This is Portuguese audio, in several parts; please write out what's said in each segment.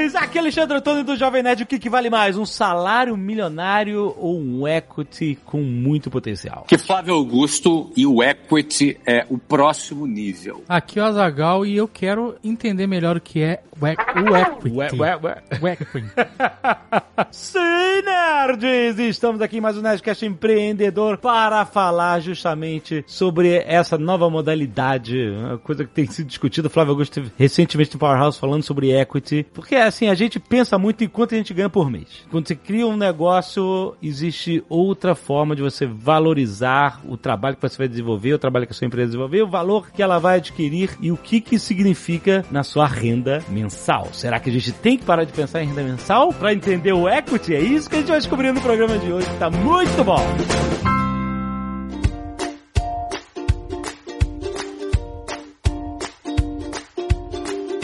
Nerds! Aqui é Alexandre Antônio do Jovem Nerd. O que, que vale mais? Um salário milionário ou um equity com muito potencial? Que Flávio Augusto e o equity é o próximo nível. Aqui é o Azagal e eu quero entender melhor o que é o, e- o equity. Ué, ué, ué. O equity. Sim, nerds! Estamos aqui em mais um Nerdcast Empreendedor para falar justamente sobre essa nova modalidade, uma coisa que tem sido discutida. O Flávio Augusto esteve recentemente no Powerhouse falando sobre equity, porque assim, a gente pensa muito em quanto a gente ganha por mês. Quando você cria um negócio, existe outra forma de você valorizar o trabalho que você vai desenvolver, o trabalho que a sua empresa desenvolver, o valor que ela vai adquirir e o que que significa na sua renda mensal. Será que a gente tem que parar de pensar em renda mensal para entender o equity? É isso que a gente vai descobrir no programa de hoje, tá muito bom.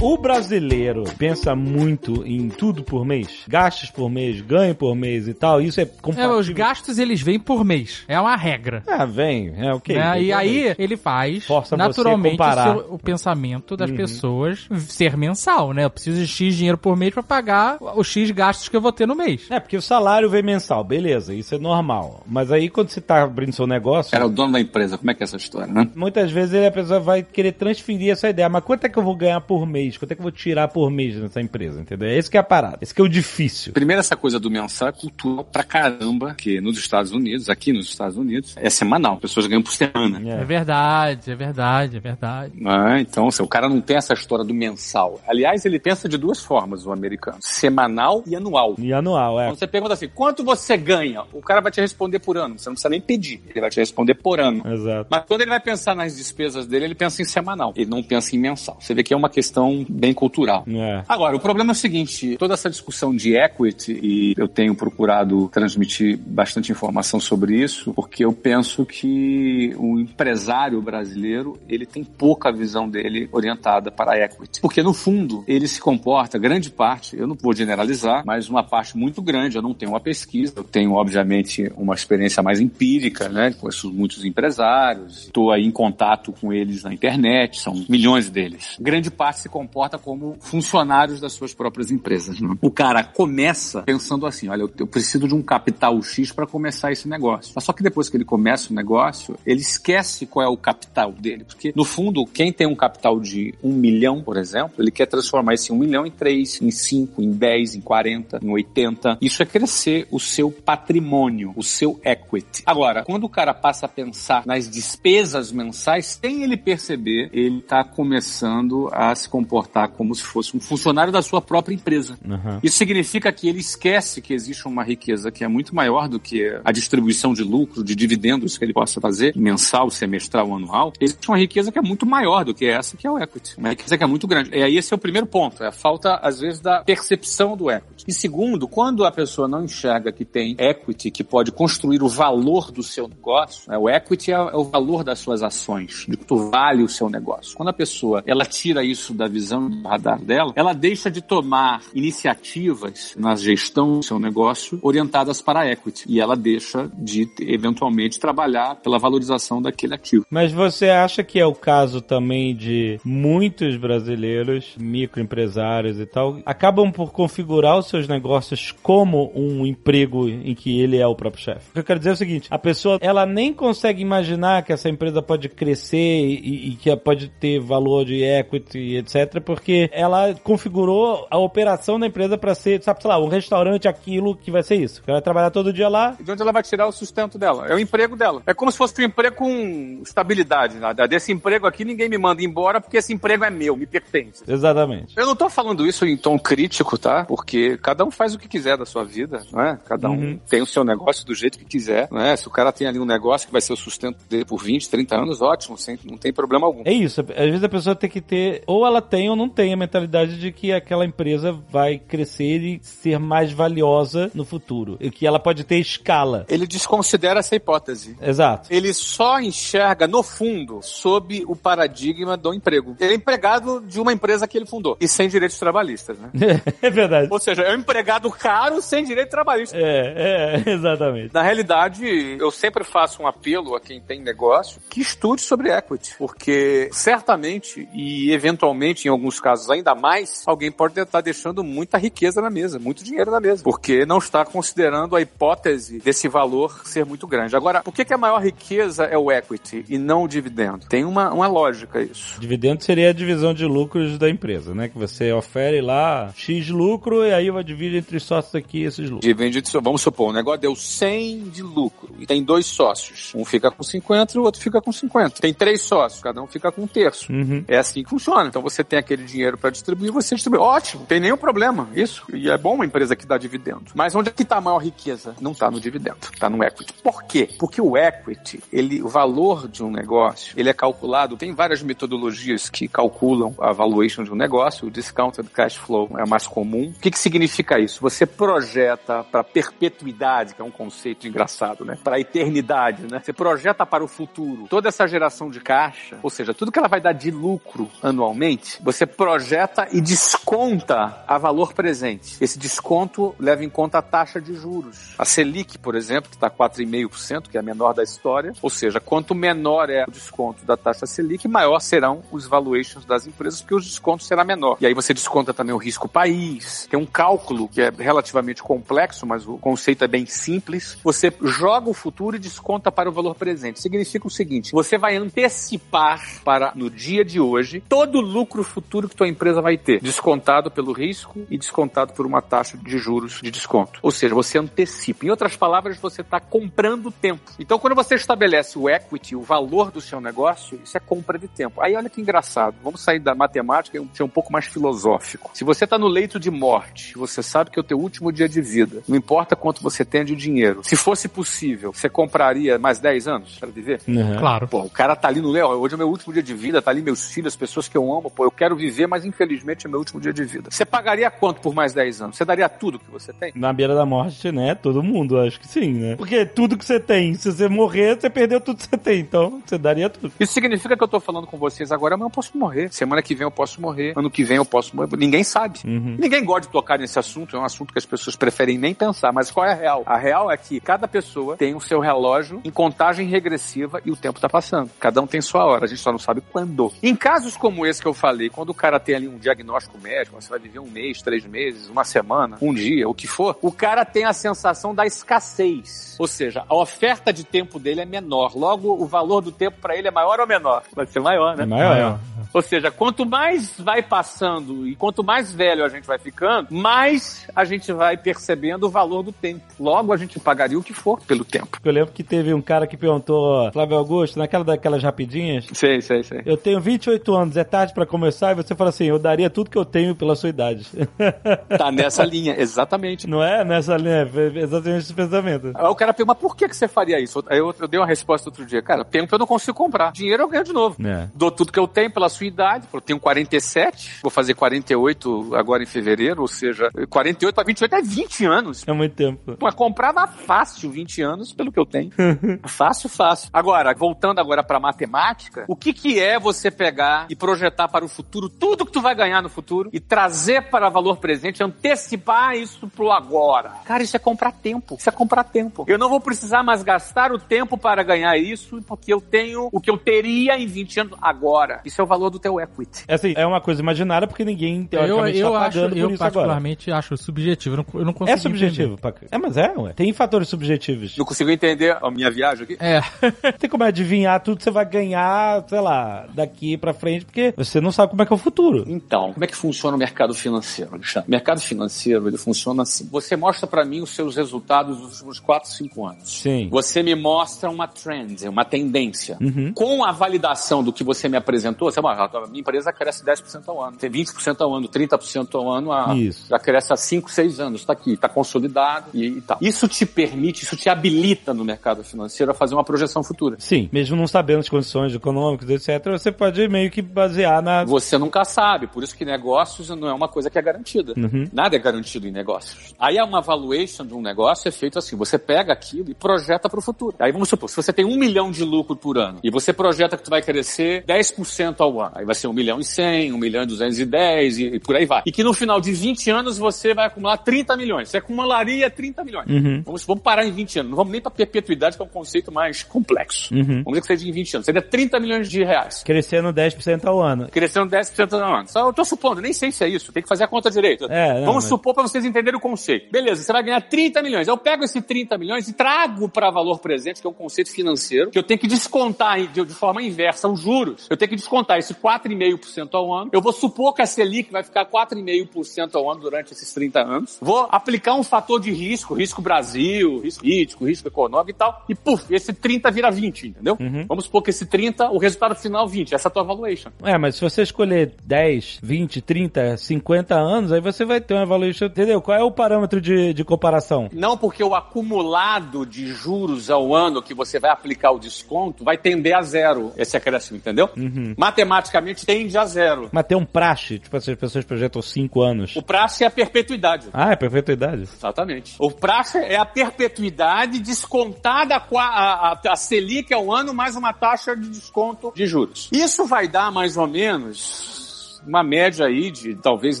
O brasileiro pensa muito em tudo por mês, gastos por mês, ganho por mês e tal. Isso é É, compatível. os gastos eles vêm por mês. É uma regra. Ah, vem, é ok. né? E aí ele faz Força naturalmente o, seu- o pensamento das pessoas ser mensal, né? Eu preciso de X dinheiro por mês pra pagar os X gastos que eu vou ter no mês. É, porque o salário vem mensal, beleza, isso é normal. Mas aí quando você tá abrindo seu negócio, Era o dono da empresa, como é que é essa história, né? muitas vezes a pessoa vai querer transferir essa ideia. Mas quanto é que eu vou ganhar por mês? Quanto é que eu vou tirar por mês nessa empresa, entendeu? Esse que é a parada, esse que é o difícil. Primeiro, essa coisa do mensal é cultural pra caramba, que nos Estados Unidos, aqui nos Estados Unidos, é semanal. As pessoas ganham por semana. É verdade, é verdade, é verdade. né? Então, assim, o cara não tem essa história do mensal. Aliás, ele pensa de duas formas, o americano: semanal e anual. E anual, é. Quando você pergunta assim, quanto você ganha? O cara vai te responder por ano. Você não precisa nem pedir. Ele vai te responder por ano. Exato. Mas quando ele vai pensar nas despesas dele, ele pensa em semanal. Ele não pensa em mensal. Você vê que é uma questão bem cultural. É. Agora, o problema é o seguinte: toda essa discussão de equity, e eu tenho procurado transmitir bastante informação sobre isso, porque eu penso que o empresário brasileiro ele tem pouca visão dele orientada para equity. Porque, no fundo, ele se comporta, grande parte, eu não vou generalizar, mas uma parte muito grande, eu não tenho uma pesquisa, eu tenho, obviamente, uma experiência mais empírica, né? Conheço muitos empresários, estou aí em contato com eles na internet, são milhões deles. Grande parte se comporta como funcionários das suas próprias empresas. Né? O cara começa pensando assim: olha, eu, eu preciso de um capital X para começar esse negócio. Mas só que depois que ele começa o negócio, ele esquece qual é o capital dele. Porque, no fundo, quem tem um capital de um milhão, por exemplo, ele quer transformar esse um milhão em três, em cinco, em dez, em quarenta, em oitenta. Isso é crescer o seu patrimônio, o seu equity. Agora, quando o cara passa a pensar nas despesas mensais, sem ele perceber, ele está começando a se comportar como se fosse um funcionário da sua própria empresa. Uhum. Isso significa que ele esquece que existe uma riqueza que é muito maior do que a distribuição de lucro, de dividendos que ele possa fazer, mensal, semestral, anual. Existe uma riqueza que é muito maior do que essa, que é o equity. Uma riqueza que é muito grande. E aí esse é o primeiro ponto, é a falta, às vezes, da percepção do equity. E segundo, quando a pessoa não enxerga que tem equity, que pode construir o valor do seu negócio, né? o equity é, é o valor das suas ações, de quanto vale o seu negócio. Quando a pessoa ela tira isso da visão do radar dela, ela deixa de tomar iniciativas na gestão do seu negócio orientadas para a equity. E ela deixa de, eventualmente, trabalhar pela valorização daquele ativo. Mas você acha que é o caso também de muitos brasileiros, microempresários e tal, acabam por configurar os seus negócios como um emprego em que ele é o próprio chefe? O que eu quero dizer é o seguinte, a pessoa, ela nem consegue imaginar que essa empresa pode crescer e, e que pode ter valor de equity, etc, porque ela configurou a operação da empresa para ser, sabe, sei lá, um restaurante, aquilo que vai ser isso. Ela vai trabalhar todo dia lá, De onde ela vai tirar o sustento dela? É o emprego dela. É como se fosse um emprego com estabilidade. Né? Desse emprego aqui, ninguém me manda embora porque esse emprego é meu, me pertence. exatamente. Eu não tô falando isso em tom crítico, tá? Porque cada um faz o que quiser da sua vida, não é? Cada um Uhum. tem o seu negócio do jeito que quiser, não é? Se o cara tem ali um negócio que vai ser o sustento dele por 20, 30 anos, ótimo, sem, não tem problema algum. É isso, às vezes a pessoa tem que ter, ou ela tem tem ou não tem a mentalidade de que aquela empresa vai crescer e ser mais valiosa no futuro. E que ela pode ter escala. Ele desconsidera essa hipótese. Exato. Ele só enxerga, no fundo, sob o paradigma do emprego. Ele é empregado de uma empresa que ele fundou. E sem direitos trabalhistas, né? é verdade. Ou seja, é um empregado caro sem direito trabalhista. É, é, exatamente. Na realidade, eu sempre faço um apelo a quem tem negócio que estude sobre equity, porque certamente e eventualmente, em alguns casos ainda mais, alguém pode estar deixando muita riqueza na mesa, muito dinheiro na mesa, porque não está considerando a hipótese desse valor ser muito grande. Agora, por que, que a maior riqueza é o equity e não o dividendo? Tem uma, uma lógica isso. Dividendo seria a divisão de lucros da empresa, né? Que você ofere lá X lucro e aí vai dividir entre os sócios aqui esses lucros. Divide, vamos supor, o negócio deu 100 de lucro e tem dois sócios. Um fica com 50 e o outro fica com 50. Tem três sócios, cada um fica com um terço. Uhum. É assim que funciona. Então você tem aquele dinheiro para distribuir, você distribui. Ótimo, tem nenhum problema. Isso. E é bom uma empresa que dá dividendo. Mas onde é que está a maior riqueza? Não está no dividendo, está no equity. Por quê? Porque o equity, ele, o valor de um negócio, ele é calculado, tem várias metodologias que calculam a valuation de um negócio, o discounted cash flow é a mais comum. O que, que significa isso? Você projeta para perpetuidade, que é um conceito engraçado, né? Para a eternidade, né? Você projeta para o futuro toda essa geração de caixa, ou seja, tudo que ela vai dar de lucro anualmente, você projeta e desconta a valor presente. Esse desconto leva em conta a taxa de juros. A Selic, por exemplo, que está 4,5%, que é a menor da história, ou seja, quanto menor é o desconto da taxa Selic, maior serão os valuations das empresas, porque o desconto será menor. E aí você desconta também o risco país. Tem um cálculo que é relativamente complexo, mas o conceito é bem simples. Você joga o futuro e desconta para o valor presente. Significa o seguinte: você vai antecipar para no dia de hoje todo o lucro futuro que tua empresa vai ter, descontado pelo risco e descontado por uma taxa de juros de desconto. Ou seja, você antecipa. Em outras palavras, você está comprando tempo. Então, quando você estabelece o equity, o valor do seu negócio, isso é compra de tempo. Aí olha que engraçado. Vamos sair da matemática e ser um pouco mais filosófico. Se você está no leito de morte, você sabe que é o teu último dia de vida. Não importa quanto você tem de dinheiro. Se fosse possível, você compraria mais 10 anos para viver? Uhum. Claro. Pô, o cara tá ali no Léo, hoje é meu último dia de vida, tá ali meus filhos, as pessoas que eu amo, pô, eu quero viver, mas infelizmente é meu último dia de vida. Você pagaria quanto por mais 10 anos? Você daria tudo que você tem? Na beira da morte, né? Todo mundo, acho que sim, né? Porque tudo que você tem, se você morrer, você perdeu tudo que você tem. Então, você daria tudo. Isso significa que eu tô falando com vocês agora, mas eu posso morrer. Semana que vem eu posso morrer. Ano que vem eu posso morrer. Ninguém sabe. Uhum. Ninguém gosta de tocar nesse assunto. É um assunto que as pessoas preferem nem pensar. Mas qual é a real? A real é que cada pessoa tem o seu relógio em contagem regressiva e o tempo tá passando. Cada um tem sua hora. A gente só não sabe quando. Em casos como esse que eu falei, quando o cara tem ali um diagnóstico médico, você vai viver um mês, três meses, uma semana, um dia, o que for, o cara tem a sensação da escassez. Ou seja, a oferta de tempo dele é menor. Logo, o valor do tempo para ele é maior ou menor? Vai ser maior, né? É maior. Ou seja, quanto mais vai passando e quanto mais velho a gente vai ficando, mais a gente vai percebendo o valor do tempo. Logo, a gente pagaria o que for pelo tempo. Eu lembro que teve um cara que perguntou, Flávio Augusto, naquela daquelas rapidinhas, Sei, sei, sei. eu tenho 28 anos, é tarde pra começar? E você fala assim, eu daria tudo que eu tenho pela sua idade. Tá nessa linha, exatamente. Não é nessa linha, é exatamente esse pensamento. Aí o cara pergunta, mas por que, que você faria isso? Aí eu, eu dei uma resposta outro dia. Cara, tempo eu não consigo comprar. Dinheiro eu ganho de novo. É. Dou tudo que eu tenho pela sua idade. Eu tenho 47, vou fazer 48 agora em fevereiro, ou seja, 48 para 28 é 20 anos. É muito tempo. Mas comprava fácil 20 anos pelo que eu tenho. fácil, fácil. Agora, voltando agora pra matemática, o que que é você pegar e projetar para o futuro tudo que tu vai ganhar no futuro e trazer para valor presente, antecipar isso pro agora? Cara, isso é comprar tempo. Isso é comprar tempo. Eu não vou precisar mais gastar o tempo para ganhar isso, porque eu tenho o que eu teria em 20 anos agora. Isso é o valor do teu equity. É assim, é uma coisa imaginária porque ninguém Eu, teoricamente eu tá acho, pagando eu por isso agora. particularmente acho subjetivo. Eu não, eu não consigo É subjetivo. Paca. É, mas é, ué. Tem fatores subjetivos. Não consigo entender a minha viagem aqui? entender. É. Tem como adivinhar tudo que você vai ganhar, sei lá, daqui pra frente, porque você não sabe como é que é o futuro. Então, como é que funciona o mercado financeiro, Alexandre? O mercado financeiro, ele funciona assim. Você mostra para mim os seus resultados dos últimos 4, 5 anos. Sim. Você me mostra uma trend, uma tendência. Uhum. Com a validação do que você me apresentou, você a minha empresa cresce 10% ao ano, tem 20% ao ano, 30% ao ano, a, Isso. já cresce há 5, 6 anos, está aqui, está consolidado e, e tal. Isso te permite, isso te habilita no mercado financeiro a fazer uma projeção futura. Sim, mesmo não sabendo as condições econômicas, etc., você pode meio que basear na. Você nunca sabe, por isso que negócios não é uma coisa que é garantida. Uhum. Nada é garantido em negócios. Aí uma valuation de um negócio é feito assim, você pega aquilo e projeta para o futuro. Aí vamos supor, se você tem um milhão de lucro por ano e você projeta que tu vai crescer 10% ao ano, aí vai ser um milhão e 100, um milhão e 210 e, e por aí vai. E que no final de 20 anos você vai acumular 30 milhões. Você acumularia 30 milhões. Uhum. Vamos, vamos parar em 20 anos. Não vamos nem para perpetuidade, que é um conceito mais complexo. Uhum. Vamos dizer que seja em 20 anos. Seria 30 milhões de reais. Crescendo 10% ao ano. Crescendo 10% ao ano. Só eu tô supondo, nem sei se é isso. Tem que fazer a conta direito. É, não, Vamos mas- supor para vocês entenderem o conceito. Beleza, você vai ganhar 30 milhões. Eu pego esse 30 milhões e trago para valor presente, que é um conceito financeiro, que eu tenho que descontar de, de forma inversa os juros. Eu tenho que descontar esse 4,5% ao ano. Eu vou supor que a Selic vai ficar 4,5% ao ano durante esses 30 anos. Vou aplicar um fator de risco, risco Brasil, risco político, risco econômico e tal. E puf, esse 30 vira 20, entendeu? Uhum. Vamos supor que esse 30, o resultado final 20. Essa é a tua valuation. É, mas se você escolher 10, 20, 30, 50 anos, aí você vai ter uma valuation, entendeu? Qual é o parâmetro de, de comparação? Não porque o acumulado de juros ao ano que você vai aplicar o desconto vai tender a zero esse acréscimo, entendeu? Uhum. Matematicamente tende a zero. Mas tem um praxe, tipo, essas pessoas projetam 5 anos. O prazo é a perpetuidade. Ah, é perpetuidade. Exatamente. O prazo é a perpetuidade descontada com a, a, a- Selic ao ano mais uma taxa de desconto de juros. Isso vai dar mais ou menos uma média aí de talvez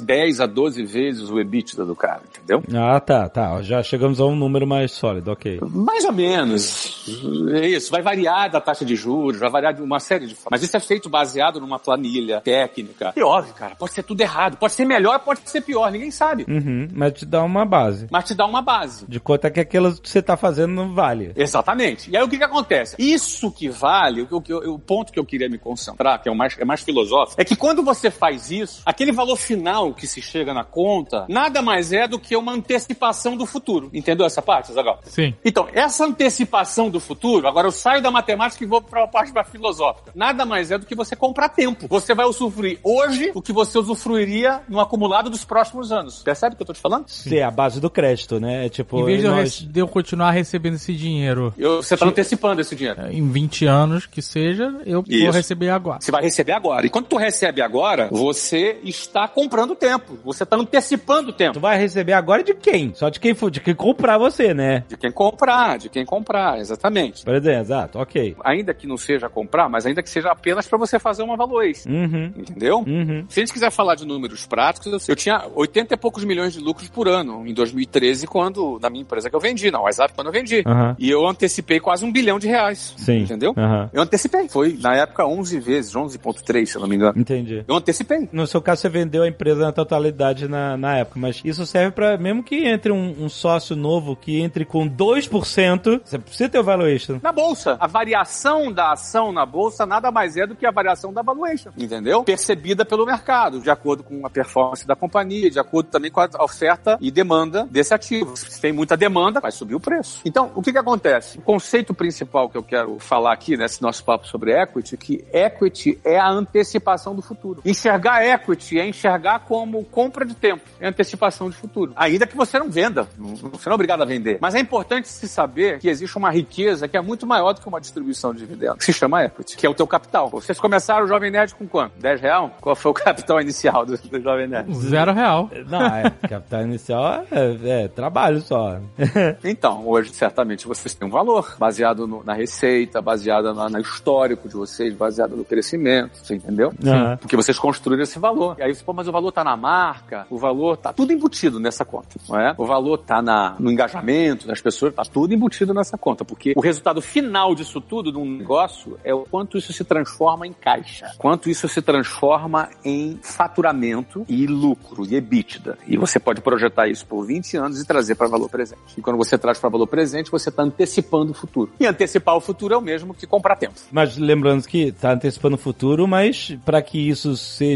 10 a 12 vezes o EBITDA do cara, entendeu? Ah, tá, tá. Já chegamos a um número mais sólido, ok. Mais ou menos. É isso. Vai variar da taxa de juros, vai variar de uma série de formas. Mas isso é feito baseado numa planilha técnica. E óbvio, cara, pode ser tudo errado. Pode ser melhor, pode ser pior. Ninguém sabe. Uhum, mas te dá uma base. Mas te dá uma base. De quanto é que aquilo que você tá fazendo não vale. Exatamente. E aí o que que acontece? Isso que vale, o, que eu- o ponto que eu queria me concentrar, que é o mais, é mais filosófico, é que quando você faz isso, aquele valor final que se chega na conta, nada mais é do que uma antecipação do futuro. Entendeu essa parte, Zagal? Sim. Então, essa antecipação do futuro, agora eu saio da matemática e vou para a parte da filosófica. Nada mais é do que você comprar tempo. Você vai usufruir hoje o que você usufruiria no acumulado dos próximos anos. Percebe o que eu tô te falando? Ser a base do crédito, né? É tipo, Em vez de eu, nós- rece- de eu continuar recebendo esse dinheiro Eu- você está antecipando esse dinheiro. em 20 anos, que seja, eu vou Isso. receber agora. Você vai receber agora. E quando tu recebe agora, você está comprando tempo. Você está antecipando o Tu tempo. vai receber agora de quem? Só de quem for, de quem comprar você, né? De quem comprar, de quem comprar, exatamente. Por exemplo, exato, ok. Ainda que não seja comprar, mas ainda que seja apenas para você fazer uma valuation. Uhum, Entendeu? uhum. Se a gente quiser falar de números práticos, eu tinha 80 e poucos milhões de lucros por ano em 2013, quando, na minha empresa que eu vendi, na WhatsApp, quando eu vendi. Aham. E eu antecipei quase um bilhão de reais. Sim. Entendeu? Eu antecipei. Foi, na época, 11 vezes, 11.3, se eu não me engano. Entendi. Eu antecipei. No seu caso, você vendeu a empresa na totalidade na, na época, mas isso serve pra mesmo que entre um, um sócio novo que entre com 2%, você precisa ter o valuation. Na bolsa. A variação da ação na bolsa nada mais é do que a variação da valuation, entendeu? Percebida pelo mercado, de acordo com a performance da companhia, de acordo também com a oferta e demanda desse ativo. Se tem muita demanda, vai subir o preço. Então, o que que acontece? O conceito principal que eu quero falar aqui nesse nosso papo sobre equity, é que equity é a antecipação do futuro. Enxergar equity é enxergar como compra de tempo, é antecipação de futuro. Ainda que você não venda, você não é obrigado a vender. Mas é importante se saber que existe uma riqueza que é muito maior do que uma distribuição de dividendos, que se chama equity, que é o teu capital. Vocês começaram o Jovem Nerd com quanto? 10 real? Qual foi o capital inicial do, do Jovem Nerd? Zero real. Não, é, capital inicial é, é trabalho só. Então, hoje, certamente, vocês têm um valor baseado no- na receita, baseado na- no histórico de vocês, baseado no crescimento, você entendeu? Aham. Porque vocês construíram esse valor. E aí você, pô, mas o valor tá na marca, o valor tá tudo embutido nessa conta, não é? O valor tá na, no engajamento das pessoas, tá tudo embutido nessa conta, porque o resultado final disso tudo, de um negócio, é o quanto isso se transforma em caixa, quanto isso se transforma em faturamento e lucro, e EBITDA. E você pode projetar isso por 20 anos e trazer para valor presente. E quando você traz para valor presente, você está antecipando o futuro. E antecipar o futuro é o mesmo que comprar tempo. Mas lembrando que tá antecipando o futuro, mas para que isso seja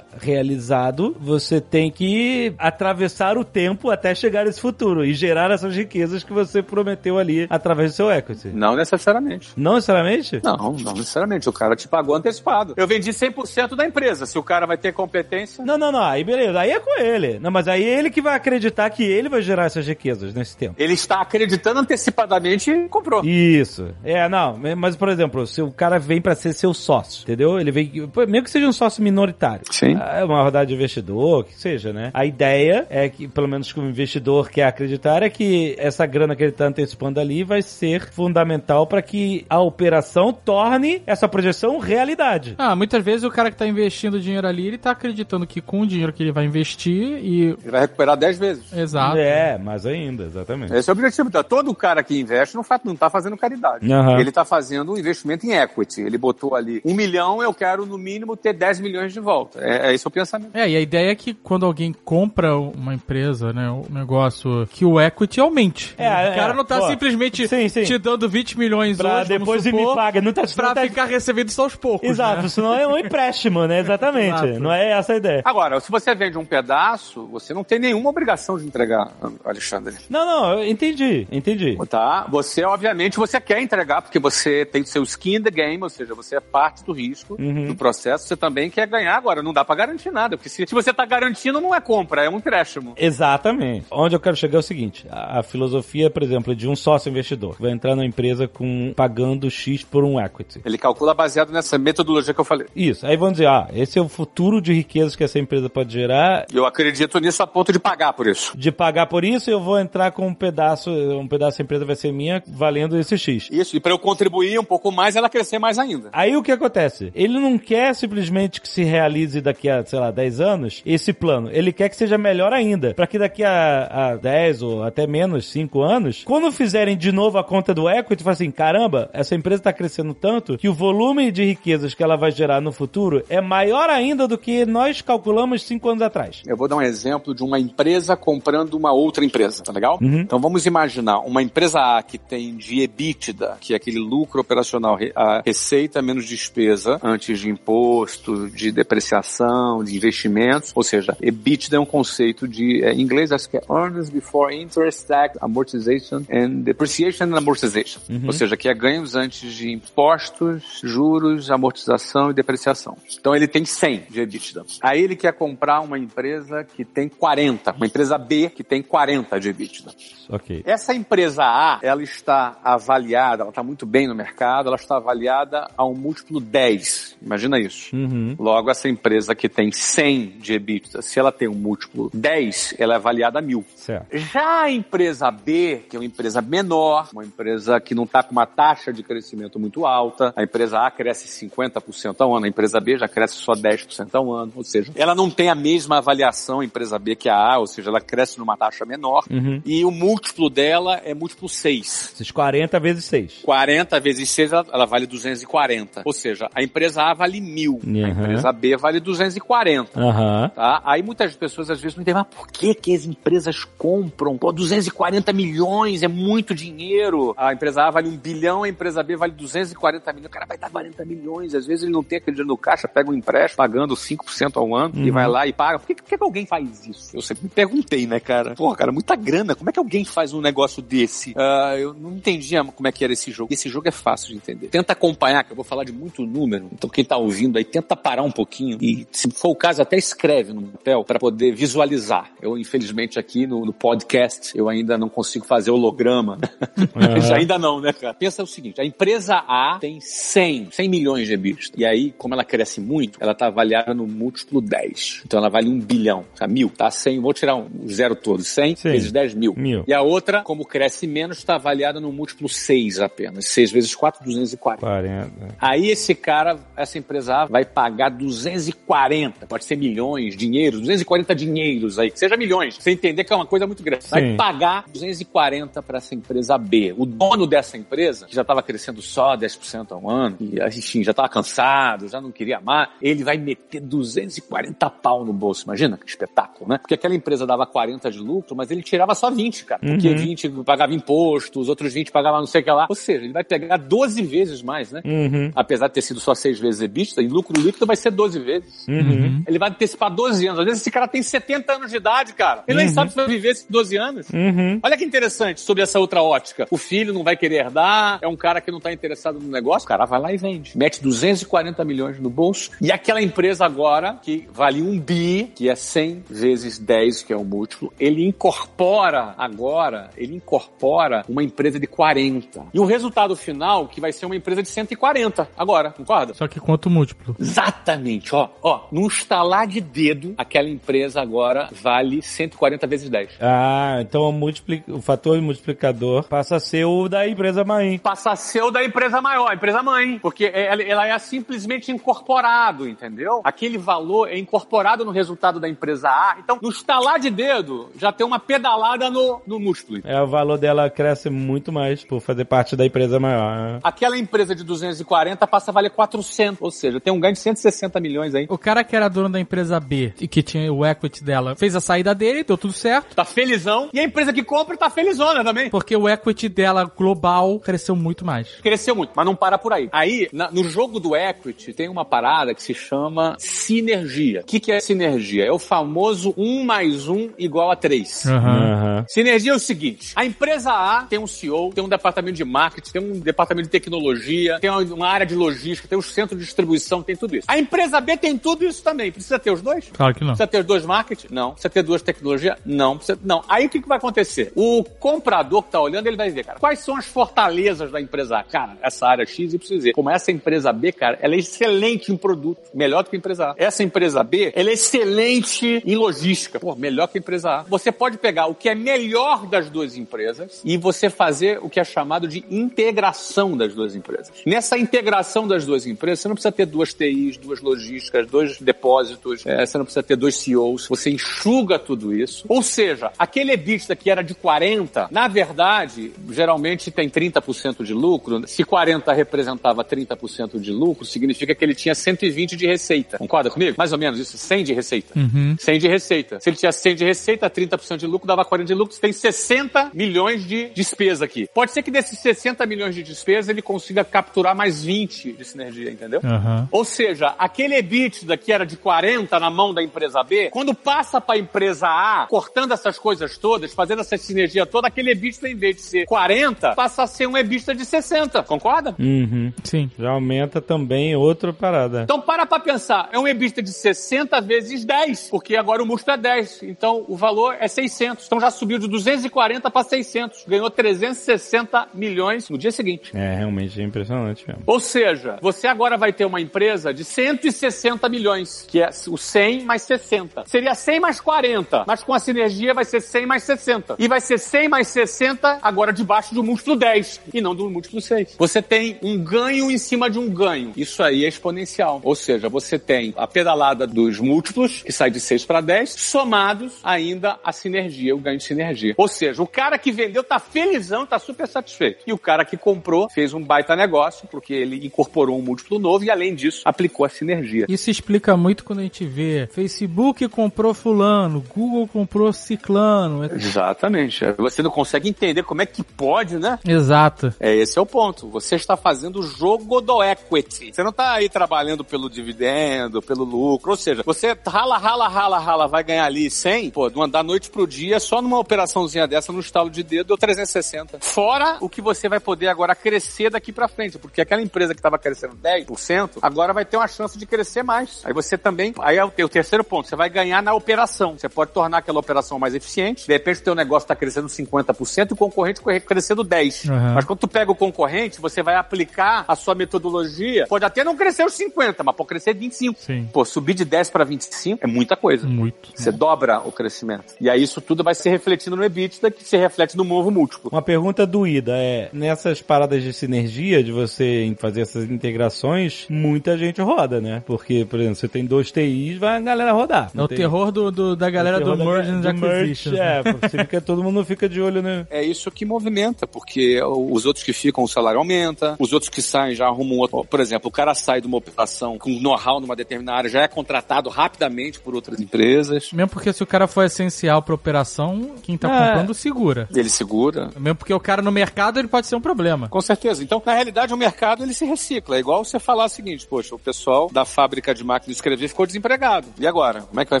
realizado, você tem que atravessar o tempo até chegar nesse futuro e gerar essas riquezas que você prometeu ali através do seu equity. Não necessariamente. Não necessariamente? Não, não necessariamente. O cara te pagou antecipado. Eu vendi 100% da empresa. Se o cara vai ter competência... Não, não, não. Aí beleza. Aí é com ele. Não, mas aí é ele que vai acreditar que ele vai gerar essas riquezas nesse tempo. Ele está acreditando antecipadamente e comprou. Isso. É, não. Mas, por exemplo, se o cara vem para ser seu sócio, entendeu? Ele vem... Mesmo que seja um sócio minoritário. Sim. É uma rodada de investidor, que seja, né? A ideia é que, pelo menos como investidor quer acreditar, é que essa grana que ele está antecipando ali vai ser fundamental para que a operação torne essa projeção realidade. Ah, muitas vezes o cara que tá investindo dinheiro ali, ele tá acreditando que com o dinheiro que ele vai investir e. Ele vai recuperar 10 vezes. Exato. É, mais ainda, exatamente. Esse é o objetivo. Então, todo cara que investe não, não tá fazendo caridade. Aham. Ele tá fazendo um investimento em equity. Ele botou ali um milhão, eu quero no mínimo ter 10 milhões de volta. É, é esse o pensamento. É, e a ideia é que quando alguém compra uma empresa, né, um negócio, que o equity aumente. É, o cara é, não tá pô. simplesmente Sim, sim. te dando 20 milhões Pra hoje, depois ir me supor, paga. Não tá, pra não tá- ficar recebendo isso aos poucos. Exato, né? senão é um empréstimo, né? Exatamente. Exato. Não é essa a ideia. Agora, se você vende um pedaço, você não tem nenhuma obrigação de entregar, Alexandre. Não, não, eu entendi, entendi. Tá? Você, obviamente, você quer entregar porque você tem o seu skin in the game, ou seja, você é parte do risco Uhum. do processo, você também quer ganhar agora. Não dá pra garantir nada, porque se, se você tá garantindo, não é compra, é um empréstimo. Exatamente. Onde eu quero chegar é o seguinte: a, a filosofia, por exemplo, de um sócio investidor que vai entrar na empresa com pagando X por um equity. Ele calcula baseado nessa metodologia que eu falei. Isso. Aí vão dizer, ah, esse é o futuro de riquezas que essa empresa pode gerar. Eu acredito nisso a ponto de pagar por isso. De pagar por isso, eu vou entrar com um pedaço, um pedaço da empresa vai ser minha, valendo esse X. Isso, e para eu contribuir um pouco mais, ela crescer mais ainda. Aí o que acontece? Ele não quer simplesmente que se realize daqui a, sei lá, 10 anos esse plano. Ele quer que seja melhor ainda. Pra que daqui a, a 10 ou até menos 5 anos, quando fizerem de novo a conta do equity, fala assim: caramba, essa empresa tá crescendo tanto que o volume de riquezas que ela vai gerar no futuro é maior ainda do que nós calculamos 5 anos atrás. Eu vou dar um exemplo de uma empresa comprando uma outra empresa, tá legal? Uhum. Então vamos imaginar uma empresa A que tem de EBITDA, que é aquele lucro operacional, a receita menos despesa, antes de imposto, de depreciação, de investimentos, ou seja, EBITDA é um conceito de, é, em inglês acho que é Earnings Before Interest, Tax, Amortization and Depreciation and Amortization, ou seja, que é ganhos antes de impostos, juros, amortização e depreciação. Então ele tem 100 de EBITDA. Aí ele quer comprar uma empresa que tem 40, uma empresa B que tem 40 de EBITDA. Ok. Essa empresa A, ela está avaliada, ela está muito bem no mercado, ela está avaliada a um múltiplo 10. Imagina isso. Uhum. Logo, essa empresa que tem 100 de EBITDA, se ela tem um múltiplo 10, ela é avaliada a mil. Certo. Já a empresa B, que é uma empresa menor, uma empresa que não está com uma taxa de crescimento muito alta, a empresa A cresce 50% ao ano, a empresa B já cresce só 10% ao ano, ou seja, ela não tem a mesma avaliação, a empresa B, que a A, ou seja, ela cresce numa taxa menor, Uhum. e o múltiplo dela é múltiplo 6. Esses 40 vezes 6. 40 vezes 6, ela, ela vale 240. Ou seja, a empresa A vale mil, a Uhum. empresa B vale 240. Aham. Tá? Aí muitas pessoas às vezes não entendem, mas por que, que as empresas compram? Pô, 240 milhões é muito dinheiro. A empresa A vale um bilhão, a empresa B vale 240 milhões. O cara vai dar 40 milhões. Às vezes ele não tem aquele dinheiro no caixa, pega um empréstimo pagando 5% ao ano e Uhum. vai lá e paga. Por que, por que, alguém faz isso? Eu sempre me perguntei, né, cara? Pô, cara, muita grana. Como é que alguém faz um negócio desse? Ah, eu não entendia como é que era esse jogo. Esse jogo é fácil de entender. Tenta acompanhar, que eu vou falar de muito número. Então quem tá ouvindo aí, tenta parar um pouquinho e, se for o caso, até escreve no papel para poder visualizar. Eu, infelizmente, aqui no, no podcast, eu ainda não consigo fazer holograma. Mas ainda não, né, cara? Pensa o seguinte, a empresa A tem 100, 100 milhões de EBITDA. E aí, como ela cresce muito, ela tá avaliada no múltiplo 10. Então ela vale um bilhão, tá? Mil, tá? 100, vou tirar um, o zero todo. 100 Sim. vezes 10 mil. Mil. E a outra, como cresce menos, está avaliada no múltiplo 6 apenas. 6 vezes 4, 240. 40. Aí esse cara, essa empresa A, vai pagar 240, pode ser milhões, dinheiros, 240 dinheiros aí, que seja milhões. Você entender que é uma coisa muito grande. Vai Sim. pagar 240 para essa empresa B. O dono dessa empresa, que já estava crescendo só 10% ao ano, e enfim, já estava cansado, já não queria mais, ele vai meter 240 pau no bolso. Imagina que espetáculo, né? Porque aquela empresa dava 40 de lucro, mas ele tirava só 20, cara. Porque Uhum. 20 pagava imposto, os outros 20 pagavam não sei o que lá. Ou seja, ele vai pegar 12 vezes mais, né? Uhum. apesar de ter sido só seis vezes EBITDA, em lucro líquido vai ser 12 12 vezes. Uhum. Ele vai antecipar 12 anos. Às vezes esse cara tem 70 anos de idade, cara. Ele uhum. nem sabe se vai viver esses 12 anos. Uhum. Olha que interessante sobre essa outra ótica. O filho não vai querer herdar, é um cara que não tá interessado no negócio, o cara vai lá e vende. Mete 240 milhões no bolso. E aquela empresa agora, que vale um bi, que é 100 vezes 10, que é o múltiplo, ele incorpora agora, ele incorpora uma empresa de 40. E o resultado final, que vai ser uma empresa de 140 agora, concorda? Só que quanto múltiplo? Exatamente, ó. Ó, num estalar de dedo, aquela empresa agora vale 140 vezes 10. Ah, então o, multipli... o fator multiplicador passa a ser o da empresa mãe. Passa a ser o da empresa maior, a empresa mãe. Porque ela é simplesmente incorporado, entendeu? Aquele valor é incorporado no resultado da empresa A. Então, no estalar de dedo, já tem uma pedalada no, no múltiplo. É, o valor dela cresce muito mais por fazer parte da empresa maior. Né? Aquela empresa de 240 passa a valer 400, ou seja, tem um ganho de 160 milhões aí. O cara que era dono da empresa B e que tinha o equity dela, fez a saída dele, deu tudo certo. Tá felizão. E a empresa que compra tá felizona também. Porque o equity dela global cresceu muito mais. Cresceu muito, mas não para por aí. Aí, na, no jogo do equity, tem uma parada que se chama sinergia. O que, que é sinergia? É o famoso 1 mais 1 igual a 3. Uhum. Uhum. Sinergia é o seguinte: a empresa A tem um CEO, tem um departamento de marketing, tem um departamento de tecnologia, tem uma área de logística, tem um centro de distribuição, tem tudo isso. A empresa B tem tudo isso também. Precisa ter os dois? Claro que não. Precisa ter os dois marketing? Não. Precisa ter duas tecnologias? Não. Precisa... Não. Aí o que, que vai acontecer? O comprador que tá olhando, ele vai ver, cara, quais são as fortalezas da empresa A? Cara, essa área X e precisa dizer. Como essa empresa B, cara, ela é excelente em produto, melhor do que a empresa A. Essa empresa B, ela é excelente em logística, pô, melhor que a empresa A. Você pode pegar o que é melhor das duas empresas e você fazer o que é chamado de integração das duas empresas. Nessa integração das duas empresas, você não precisa ter duas TIs, duas logísticas, dois depósitos, é, você não precisa ter dois CEOs, você enxuga tudo isso. Ou seja, aquele EBITDA que era de 40, na verdade, geralmente tem 30% de lucro. Se 40 representava 30% de lucro, significa que ele tinha 120 de receita. Concorda comigo? Mais ou menos isso, 100 de receita. Uhum. 100 de receita. Se ele tinha 100 de receita, 30% de lucro, dava 40 de lucro, você tem 60 milhões de despesa aqui. Pode ser que desses 60 milhões de despesa ele consiga capturar mais 20 de sinergia, entendeu? Uhum. Ou seja, aquele EBITDA que era de 40 na mão da empresa B, quando passa para a empresa A, cortando essas coisas todas, fazendo essa sinergia toda, aquele EBITDA, em vez de ser 40, passa a ser um EBITDA de 60. Concorda? Uhum. Sim. Já aumenta também outra parada. Então para pra pensar. É um EBITDA de 60 vezes 10, porque agora o múltiplo é 10. Então o valor é 600. Então já subiu de 240 para 600. Ganhou 360 milhões no dia seguinte. É, realmente é impressionante mesmo. Ou seja, você agora vai ter uma empresa de 160 milhões, que é o 100 mais 60. Seria 100 mais 40, mas com a sinergia vai ser 100 mais 60. E vai ser 100 mais 60 agora debaixo do múltiplo 10 e não do múltiplo 6. Você tem um ganho em cima de um ganho. Isso aí é exponencial. Ou seja, você tem a pedalada dos múltiplos, que sai de 6 para 10, somados ainda a sinergia, o ganho de sinergia. Ou seja, o cara que vendeu tá felizão, tá super satisfeito. E o cara que comprou fez um baita negócio, porque ele incorporou um múltiplo novo e, além disso, aplicou a sinergia. Isso explica muito quando a gente vê Facebook comprou fulano, Google comprou ciclano. Exatamente. Você não consegue entender como é que pode, né? Exato. É, esse é o ponto. Você está fazendo o jogo do equity. Você não está aí trabalhando pelo dividendo, pelo lucro. Ou seja, você rala, rala, rala, rala, vai ganhar ali 100, pô, da noite pro dia, só numa operaçãozinha dessa, no estalo de dedo, deu 360. Fora o que você vai poder agora crescer daqui para frente, porque aquela empresa que estava crescendo 10%, agora vai ter uma chance de crescer mais. Aí você também, aí é o, teu terceiro ponto, você vai ganhar na operação. Você pode tornar aquela operação mais eficiente, de repente o teu negócio está crescendo 50% e o concorrente crescendo 10%. Uhum. Mas quando tu pega o concorrente, você vai aplicar a sua metodologia, pode até não crescer os 50, mas pode crescer 25. Sim. Pô, subir de 10 para 25 é muita coisa. Muito. Você dobra o crescimento. E aí isso tudo vai se refletindo no EBITDA, que se reflete no novo múltiplo. Uma pergunta doída é, nessas paradas de sinergia, de você fazer essas integrações, muita gente roda, né? Porque, por exemplo, você tem dois TIs, vai a galera rodar. É o tem... terror do, do, da galera do Merge and Acquisition. É, porque fica, todo mundo fica de olho, né? É isso que movimenta, porque os outros que ficam, o salário aumenta, os outros que saem já arrumam outro. Por exemplo, o cara sai de uma operação com know-how numa determinada área, já é contratado rapidamente por outras empresas. Mesmo porque se o cara for essencial para operação, quem tá é. comprando segura. Ele segura. Mesmo porque o cara no mercado ele pode ser um problema. Com certeza. Então, na realidade, o mercado ele se recicla. É igual você falar o seguinte, poxa, o pessoal da fábrica fábrica de máquina de escrever ficou desempregado. E agora? Como é que vai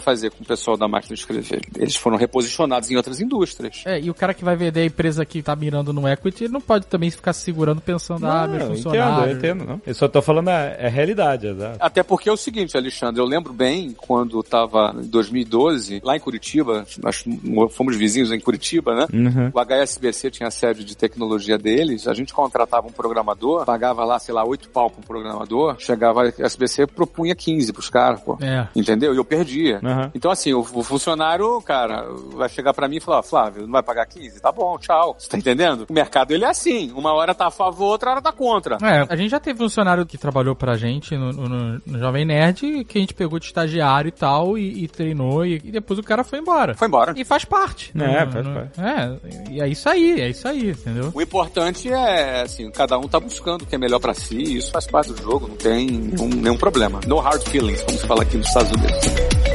fazer com o pessoal da máquina de escrever? Eles foram reposicionados em outras indústrias. É, e o cara que vai vender a empresa que tá mirando no equity, ele não pode também ficar se segurando pensando, ah, meu eu funcionário. entendo, eu entendo, não. Eu só tô falando a, a realidade, exato. Até porque é o seguinte, Alexandre, eu lembro bem quando estava em 2012, lá em Curitiba, nós fomos vizinhos em Curitiba, né? Uhum. O HSBC tinha a sede de tecnologia deles, a gente contratava um programador, pagava lá, sei lá, oito pau pra um programador, chegava a SBC propunha 15 pros caras, pô. É. Entendeu? E eu perdia. Uhum. Então, assim, o, o funcionário, cara, vai chegar pra mim e falar, Flávio, não vai pagar 15? Tá bom, tchau. Você tá entendendo? O mercado, ele é assim. Uma hora tá a favor, outra hora tá contra. É, a gente já teve funcionário que trabalhou pra gente no, no- no Jovem Nerd, que a gente pegou de estagiário e tal, e, e treinou, e, e depois o cara foi embora. Foi embora. E faz parte. É, faz parte. É, e é isso aí, é isso aí, entendeu? O importante é, assim, cada um tá buscando o que é melhor pra si, e isso faz parte do jogo, não tem nenhum, nenhum problema. No hard feelings, como se fala aqui nos Estados Unidos.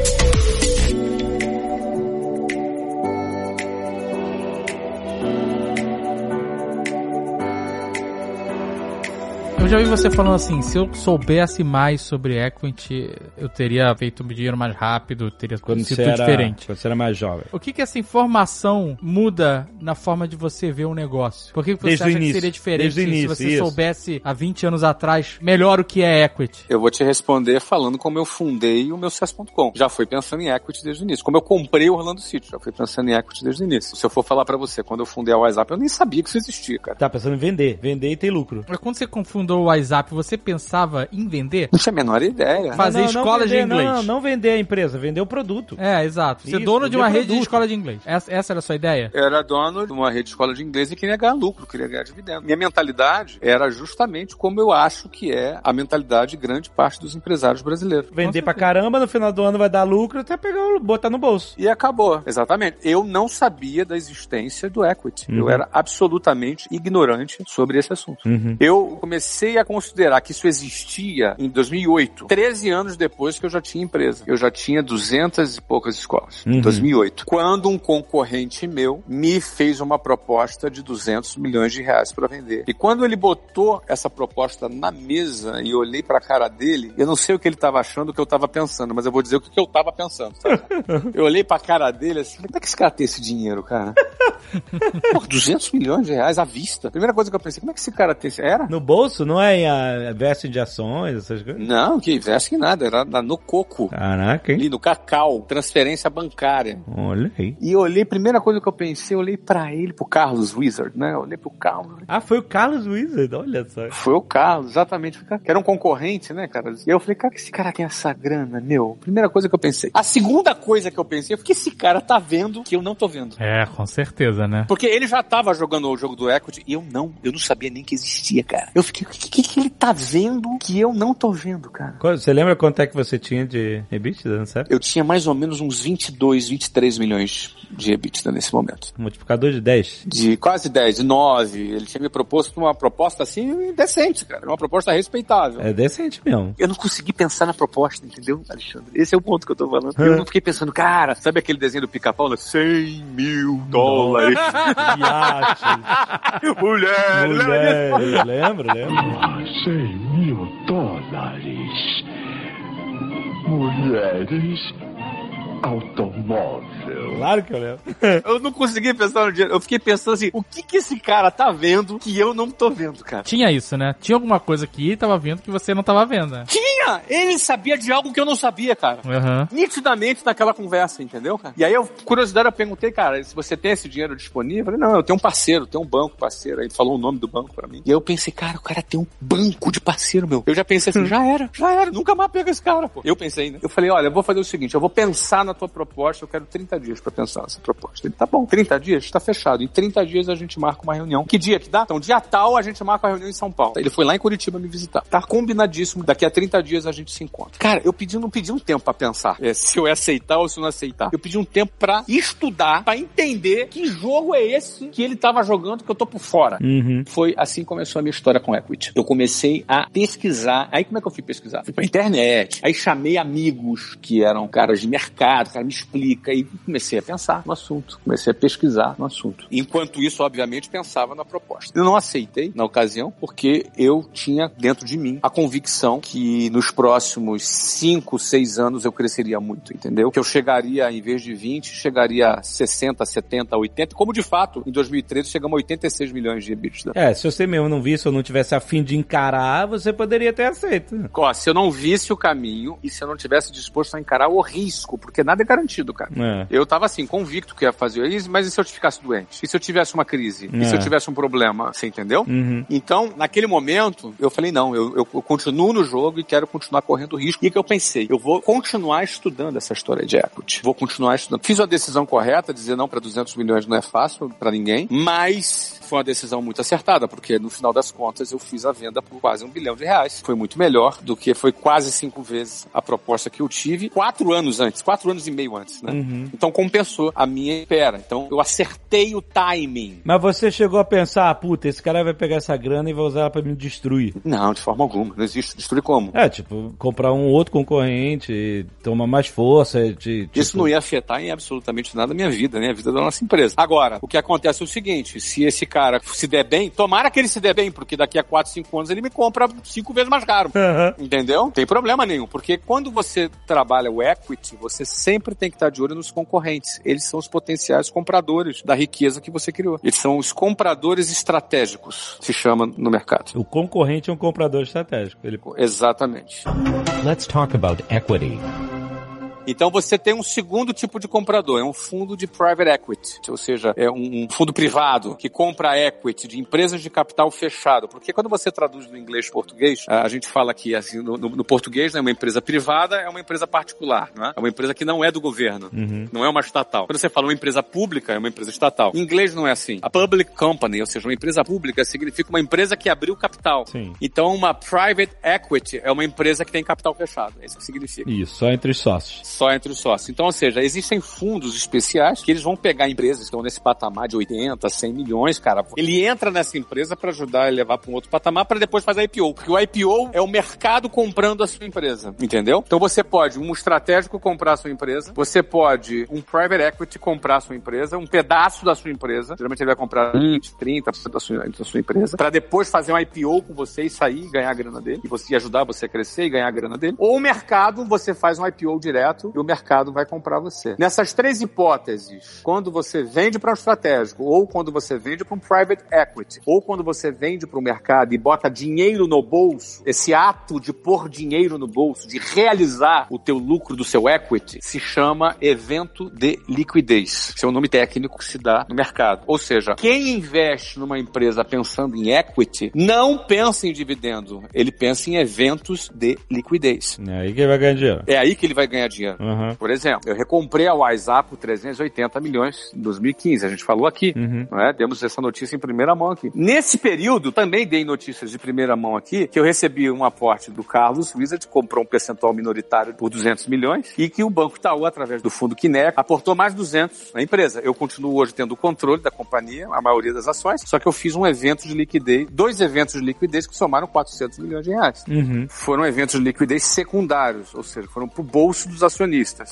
Já vi você falando assim, se eu soubesse mais sobre equity, eu teria feito o dinheiro mais rápido, teria Quando sido era, diferente. quando você era mais jovem. O que que essa informação muda na forma de você ver um negócio? Por que que você Desde o acha que início. seria diferente Desde o se início, você isso. soubesse há 20 anos atrás melhor o que é equity? Eu vou te responder falando como eu fundei o meu sucesso.com. Já fui pensando em equity desde o início. Como eu comprei o Orlando City, já fui pensando em equity desde o início. Se eu for falar pra você, quando eu fundei a WhatsApp, eu nem sabia que isso existia, cara. Tá pensando em vender. Vender e ter lucro. Mas quando você confundou o WhatsApp, você pensava em vender? Não tinha a menor ideia. Fazer escola de vender, inglês. Não, não, não vender a empresa, vender o produto. É, exato. Ser Isso, dono de uma rede de produto. escola de inglês. Essa, essa era a sua ideia? Eu era dono de uma rede de escola de inglês e queria ganhar lucro, queria ganhar dividendo. Minha mentalidade era justamente como eu acho que é a mentalidade de grande parte dos empresários brasileiros. Vender pra caramba, no final do ano vai dar lucro, até pegar o botar no bolso. E acabou. Exatamente. Eu não sabia da existência do equity. Eu Uhum. era absolutamente ignorante sobre esse assunto. Uhum. Eu comecei a considerar que isso existia em 2008, 13 anos depois que eu já tinha empresa. Eu já tinha 200 e poucas escolas, em Uhum. 2008. Quando um concorrente meu me fez uma proposta de 200 milhões de reais para vender. E quando ele botou essa proposta na mesa e eu olhei pra cara dele, eu não sei o que ele tava achando, o que eu tava pensando, mas eu vou dizer o que eu tava pensando. sabe? eu olhei pra cara dele assim, como é que esse cara tem esse dinheiro, cara? Pô, 200 milhões de reais à vista. Primeira coisa que eu pensei, como é que esse cara tem esse... Era? No bolso, não é em a, vesting de ações, essas coisas? Não, que investe em nada, era no coco. Caraca, hein? Ali no cacau, transferência bancária. Olha aí. E eu olhei, primeira coisa que eu pensei, eu olhei pra ele, pro Carlos Wizard, né? Eu olhei pro Carlos. Ah, foi o Carlos Wizard, olha só. Foi o Carlos, exatamente. Que era um concorrente, né, cara? E eu falei, cara, que esse cara tem essa grana, meu? Primeira coisa que eu pensei. A segunda coisa que eu pensei foi que esse cara tá vendo que eu não tô vendo. É, com certeza, né? Porque ele já tava jogando o jogo do Equity e eu não. Eu não sabia nem que existia, cara. Eu fiquei, o que, que, que ele tá vendo que eu não tô vendo, cara? Você lembra quanto é que você tinha de EBITDA, não sabe? Eu tinha mais ou menos uns 22, 23 milhões de EBITDA nesse momento. Multiplicador de 10. De quase 10, de 9. Ele tinha me proposto uma proposta assim decente, cara. Uma proposta respeitável. É decente mesmo. Eu não consegui pensar na proposta, entendeu, Alexandre? Esse é o ponto que eu tô falando. Eu não fiquei pensando, cara, sabe aquele desenho do pica-pau? né? 100 mil dólares. Mulher, mulher. Lembro, lembro. 100 mil dólares. Mulheres. Automóvel. Claro que eu lembro. Eu não consegui pensar no dinheiro. Eu fiquei pensando assim, o que que esse cara tá vendo que eu não tô vendo, cara? Tinha isso, né? Tinha alguma coisa que ele tava vendo que você não tava vendo, né? Tinha! Ele sabia de algo que eu não sabia, cara. Aham. Nitidamente naquela conversa, entendeu, cara? E aí, eu, curiosidade, eu perguntei, cara, se você tem esse dinheiro disponível? Eu falei, não, eu tenho um parceiro, tenho um banco parceiro. Aí ele falou o nome do banco pra mim. E aí eu pensei, cara, o cara tem um banco de parceiro, meu. Eu já pensei assim, já era, já era, nunca mais pega esse cara, pô. Eu pensei, né? Eu falei, olha, eu vou fazer o seguinte, eu vou pensar na tua proposta, eu quero 30 dias pra pensar nessa proposta. Ele, tá bom, 30 dias? Tá fechado. Em 30 dias a gente marca uma reunião. Que dia que dá? Então, dia tal a gente marca a reunião em São Paulo. Ele foi lá em Curitiba me visitar. Tá combinadíssimo, daqui a 30 dias a gente se encontra. Cara, eu pedi, não pedi um tempo pra pensar é, se eu ia aceitar ou se eu não aceitar. Eu pedi um tempo pra estudar, pra entender que jogo é esse que ele tava jogando que eu tô por fora. Uhum. Foi assim que começou a minha história com equity. Eu comecei a pesquisar. Aí como é que eu fui pesquisar? Fui pra internet. Aí chamei amigos que eram caras de mercado, cara me explica. E comecei a pensar no assunto. Comecei a pesquisar no assunto. Enquanto isso, obviamente, pensava na proposta. Eu não aceitei na ocasião porque eu tinha dentro de mim a convicção que no nos próximos 5, 6 anos eu cresceria muito, entendeu? Que eu chegaria, em vez de 20, chegaria a 60, 70, 80, como de fato, em 2013 chegamos a 86 milhões de EBITDA. É, se você mesmo não visse ou não tivesse a fim de encarar, você poderia ter aceito. Ó, se eu não visse o caminho e se eu não tivesse disposto a encarar o risco, porque nada é garantido, cara. É. Eu tava assim, convicto que ia fazer isso, mas e se eu ficasse doente? E se eu tivesse uma crise? E se É. eu tivesse um problema? Você entendeu? Uhum. Então, naquele momento, eu falei, não, eu, eu continuo no jogo e quero continuar correndo risco. E que eu pensei? Eu vou continuar estudando essa história de equity. Vou continuar estudando. Fiz a decisão correta, dizer não para 200 milhões não é fácil para ninguém, mas foi uma decisão muito acertada, porque no final das contas eu fiz a venda por quase um bilhão de reais. Foi muito melhor do que foi quase cinco vezes a proposta que eu tive quatro anos antes, quatro anos e meio antes, né? Uhum. Então compensou a minha espera. Então eu acertei o timing. Mas você chegou a pensar, puta, esse cara vai pegar essa grana e vai usar ela pra me destruir. Não, de forma alguma. Não existe destruir como. É, tipo, comprar um outro concorrente, tomar mais força, de, tipo... Isso não ia afetar em absolutamente nada a minha vida, né? A vida da nossa empresa. Agora, o que acontece é o seguinte: se esse cara se der bem, tomara que ele se der bem, porque daqui a 4, 5 anos ele me compra cinco vezes mais caro. Aham. Entendeu? Não tem problema nenhum, porque quando você trabalha o equity, você sempre tem que estar de olho nos concorrentes. Eles são os potenciais compradores da riqueza que você criou. Eles são os compradores estratégicos, se chama no mercado. O concorrente é um comprador estratégico. Ele... Exatamente. Let's talk about equity. Então você tem um segundo tipo de comprador, é um fundo de private equity, ou seja, é um fundo privado que compra equity de empresas de capital fechado. Porque quando você traduz do inglês para português, a gente fala que assim, no, no, no português é uma empresa privada, é uma empresa particular, não é? É uma empresa que não é do governo, Uhum. não é uma estatal. Quando você fala uma empresa pública, é uma empresa estatal. Em inglês não é assim. A public company, ou seja, uma empresa pública, significa uma empresa que abriu capital. Sim. Então uma private equity é uma empresa que tem capital fechado. É isso que significa Isso, só entre os sócios. Só entre os sócios. Então, ou seja, existem fundos especiais que eles vão pegar empresas que estão nesse patamar de 80, 100 milhões, cara. Ele entra nessa empresa para ajudar a levar para um outro patamar para depois fazer IPO. Porque o IPO é o mercado comprando a sua empresa, entendeu? Então você pode um estratégico comprar a sua empresa, você pode um private equity comprar a sua empresa, um pedaço da sua empresa. Geralmente ele vai comprar 20, 30% da sua, da sua empresa, para depois fazer um IPO com você e sair e ganhar a grana dele, e você ajudar você a crescer e ganhar a grana dele. Ou o mercado, você faz um IPO direto e o mercado vai comprar você. Nessas três hipóteses, quando você vende para um estratégico, ou quando você vende para um private equity, ou quando você vende para o mercado e bota dinheiro no bolso, esse ato de pôr dinheiro no bolso, de realizar o teu lucro do seu equity, se chama evento de liquidez. Esse é o nome técnico que se dá no mercado. Ou seja, quem investe numa empresa pensando em equity, não pensa em dividendo, ele pensa em eventos de liquidez. É aí que ele vai ganhar dinheiro. É aí que ele vai ganhar dinheiro. Uhum. Por exemplo, eu recomprei a WhatsApp por 380 milhões em 2015. A gente falou aqui, Uhum. não é? Demos essa notícia em primeira mão aqui. Nesse período, também dei notícias de primeira mão aqui, que eu recebi um aporte do Carlos Wizard, comprou um percentual minoritário por 200 milhões, e que o Banco Itaú, através do fundo Kinect, aportou mais 200 na empresa. Eu continuo hoje tendo o controle da companhia, a maioria das ações, só que eu fiz um evento de liquidez, dois eventos de liquidez que somaram 400 milhões de reais Uhum. foram eventos de liquidez secundários, ou seja, foram pro bolso dos acionistas,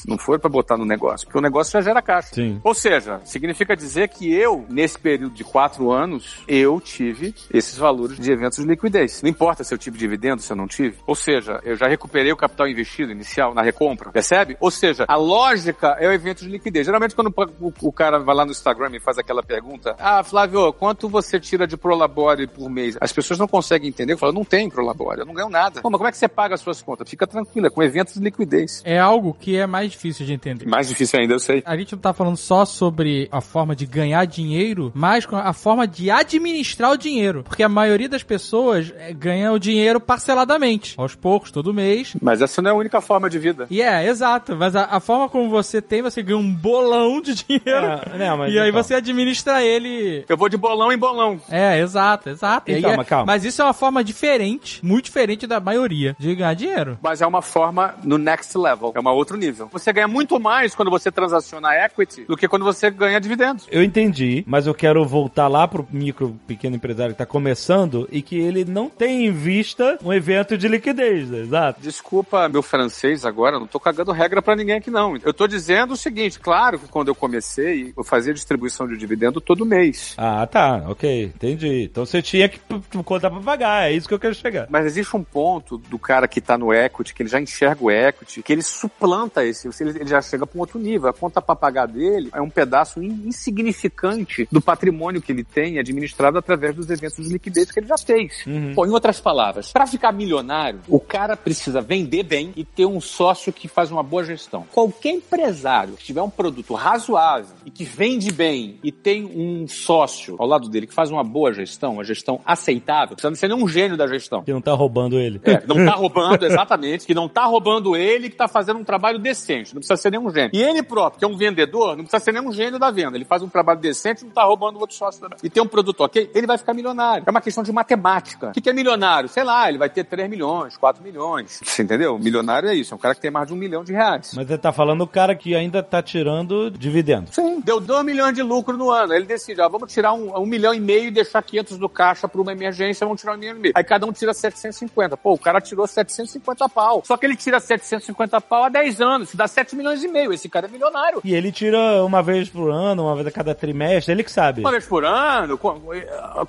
não foi para botar no negócio, porque o negócio já gera caixa. Sim. Ou seja, significa dizer que eu, nesse período de quatro anos, eu tive esses valores de eventos de liquidez. Não importa se eu tive dividendo, se eu não tive. Ou seja, eu já recuperei o capital investido inicial na recompra, percebe? Ou seja, a lógica é o evento de liquidez. Geralmente quando o, o cara vai lá no Instagram e faz aquela pergunta, ah, Flávio, quanto você tira de Prolabore por mês? As pessoas não conseguem entender, eu falo, não tem Prolabore, eu não ganho nada. Pô, mas como é que você paga as suas contas? Fica tranquila, com eventos de liquidez. É algo que é mais difícil de entender. Mais difícil ainda, eu sei. A gente não tá falando só sobre a forma de ganhar dinheiro, mas com a forma de administrar o dinheiro. Porque a maioria das pessoas é, ganha o dinheiro parceladamente, aos poucos, todo mês. Mas essa não é a única forma de vida. E é, exato. Mas a, a forma como você tem, você ganha um bolão de dinheiro. É, não, mas e aí então. você administra ele. Eu vou de bolão em bolão. É, exato, exato. E aí Então, é- calma. mas isso é uma forma diferente, muito diferente da maioria, de ganhar dinheiro. Mas é uma forma no next level. É uma outra outro nível. Você ganha muito mais quando você transaciona equity do que quando você ganha dividendos. Eu entendi, mas eu quero voltar lá pro micro pequeno empresário que tá começando e que ele não tem em vista um evento de liquidez, exato. Desculpa meu francês agora, não tô cagando regra pra ninguém aqui não. Eu tô dizendo o seguinte, claro que quando eu comecei, eu fazia distribuição de dividendo todo mês. Ah, tá, ok, entendi. Então você tinha que contar pra pagar, é isso que eu quero chegar. Mas existe um ponto do cara que tá no equity, que ele já enxerga o equity, que ele suplanta esse, ele ele já chega para um outro nível. A conta para pagar dele é um pedaço in- insignificante do patrimônio que ele tem administrado através dos eventos de liquidez que ele já fez. Pô, em outras palavras, para ficar milionário, o cara precisa vender bem e ter um sócio que faz uma boa gestão. Qualquer empresário que tiver um produto razoável e que vende bem e tem um sócio ao lado dele que faz uma boa gestão, uma gestão aceitável, precisa ser nem um gênio da gestão. Que não tá roubando ele. É, não tá roubando, exatamente, que não tá roubando ele, que tá fazendo um trabalho decente, não precisa ser nenhum gênio. E ele próprio, que é um vendedor, não precisa ser nenhum gênio da venda, ele faz um trabalho decente, não tá roubando o outro sócio também. E tem um produto ok, ele vai ficar milionário. É uma questão de matemática. O que que é milionário? Sei lá, ele vai ter 3 milhões, 4 milhões. Você entendeu? Milionário é isso, é um cara que tem mais de um milhão de reais. Mas você tá falando o cara que ainda tá tirando dividendo. Sim. Deu 2 milhões de lucro no ano. Ele decide, ó, vamos tirar um, um milhão e meio e deixar 500 do caixa para uma emergência, vamos tirar um milhão e meio. Aí cada um tira 750. Pô, o cara tirou 750 pau. Só que ele tira 750 pau há 10 anos, que dá 7 milhões e meio. Esse cara é milionário. E ele tira uma vez por ano, uma vez a cada trimestre, ele que sabe. Uma vez por ano, qu-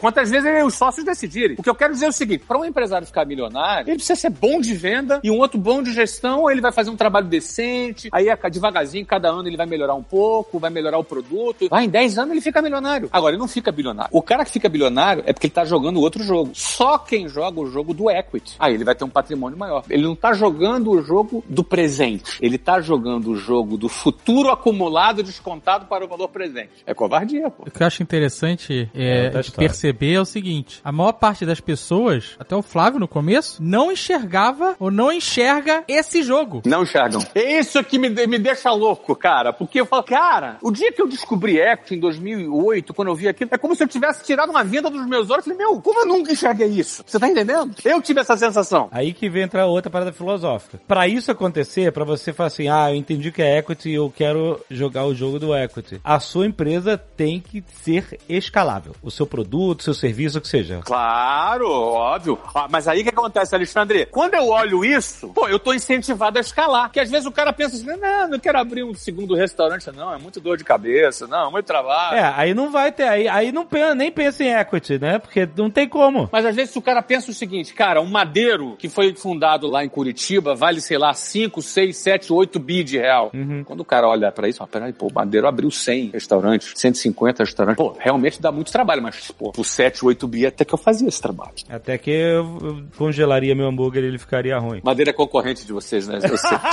quantas vezes os sócios decidirem. O que eu quero dizer é o seguinte, para um empresário ficar milionário, ele precisa ser bom de venda e um outro bom de gestão, ele vai fazer um trabalho decente, aí a- devagarzinho, cada ano ele vai melhorar um pouco, vai melhorar o produto. Vai, em 10 anos ele fica milionário. Agora, ele não fica bilionário. O cara que fica bilionário é porque ele tá jogando outro jogo. Só quem joga o jogo do equity, aí ele vai ter um patrimônio maior. Ele não tá jogando o jogo do presente. Ele tá jogando o jogo do futuro acumulado descontado para o valor presente. É covardia, pô. O que eu acho interessante É é, história. perceber é o seguinte: a maior parte das pessoas, até o Flávio no começo, não enxergava ou não enxerga esse jogo. Não enxergam. É isso que me, me deixa louco, cara. Porque eu falo, cara, o dia que eu descobri equity em 2008, quando eu vi aquilo, é como se eu tivesse tirado uma venda dos meus olhos. Eu falei, meu, como eu nunca enxerguei isso? Você tá entendendo? Eu tive essa sensação. Aí que vem entrar outra parada filosófica. Pra isso acontecer, pra você falar assim, ah, eu entendi que é equity e eu quero jogar o jogo do equity. A sua empresa tem que ser escalável. O seu produto, seu serviço, o que seja. Claro, óbvio. Ah, mas aí o que acontece, Alexandre? Quando eu olho isso, pô, eu tô incentivado a escalar. Porque às vezes o cara pensa assim, não, não quero abrir um segundo restaurante, não, é muito dor de cabeça, não, muito trabalho. É, aí não vai ter, aí, aí não pensa, nem pensa em equity, né? Porque não tem como. Mas às vezes o cara pensa o seguinte, cara, um madeiro que foi fundado lá em Curitiba vale, sei lá, 5, 6, 7, 8 bi de real. Quando o cara olha pra isso, ó, peraí, pô, o madeiro abriu 100 restaurantes, 150 restaurantes. Pô, realmente dá muito trabalho, mas, pô, por 7, 8 bi até que eu fazia esse trabalho. Até que eu, congelaria meu hambúrguer e ele ficaria ruim. Madeira é concorrente de vocês, né? Desculpa.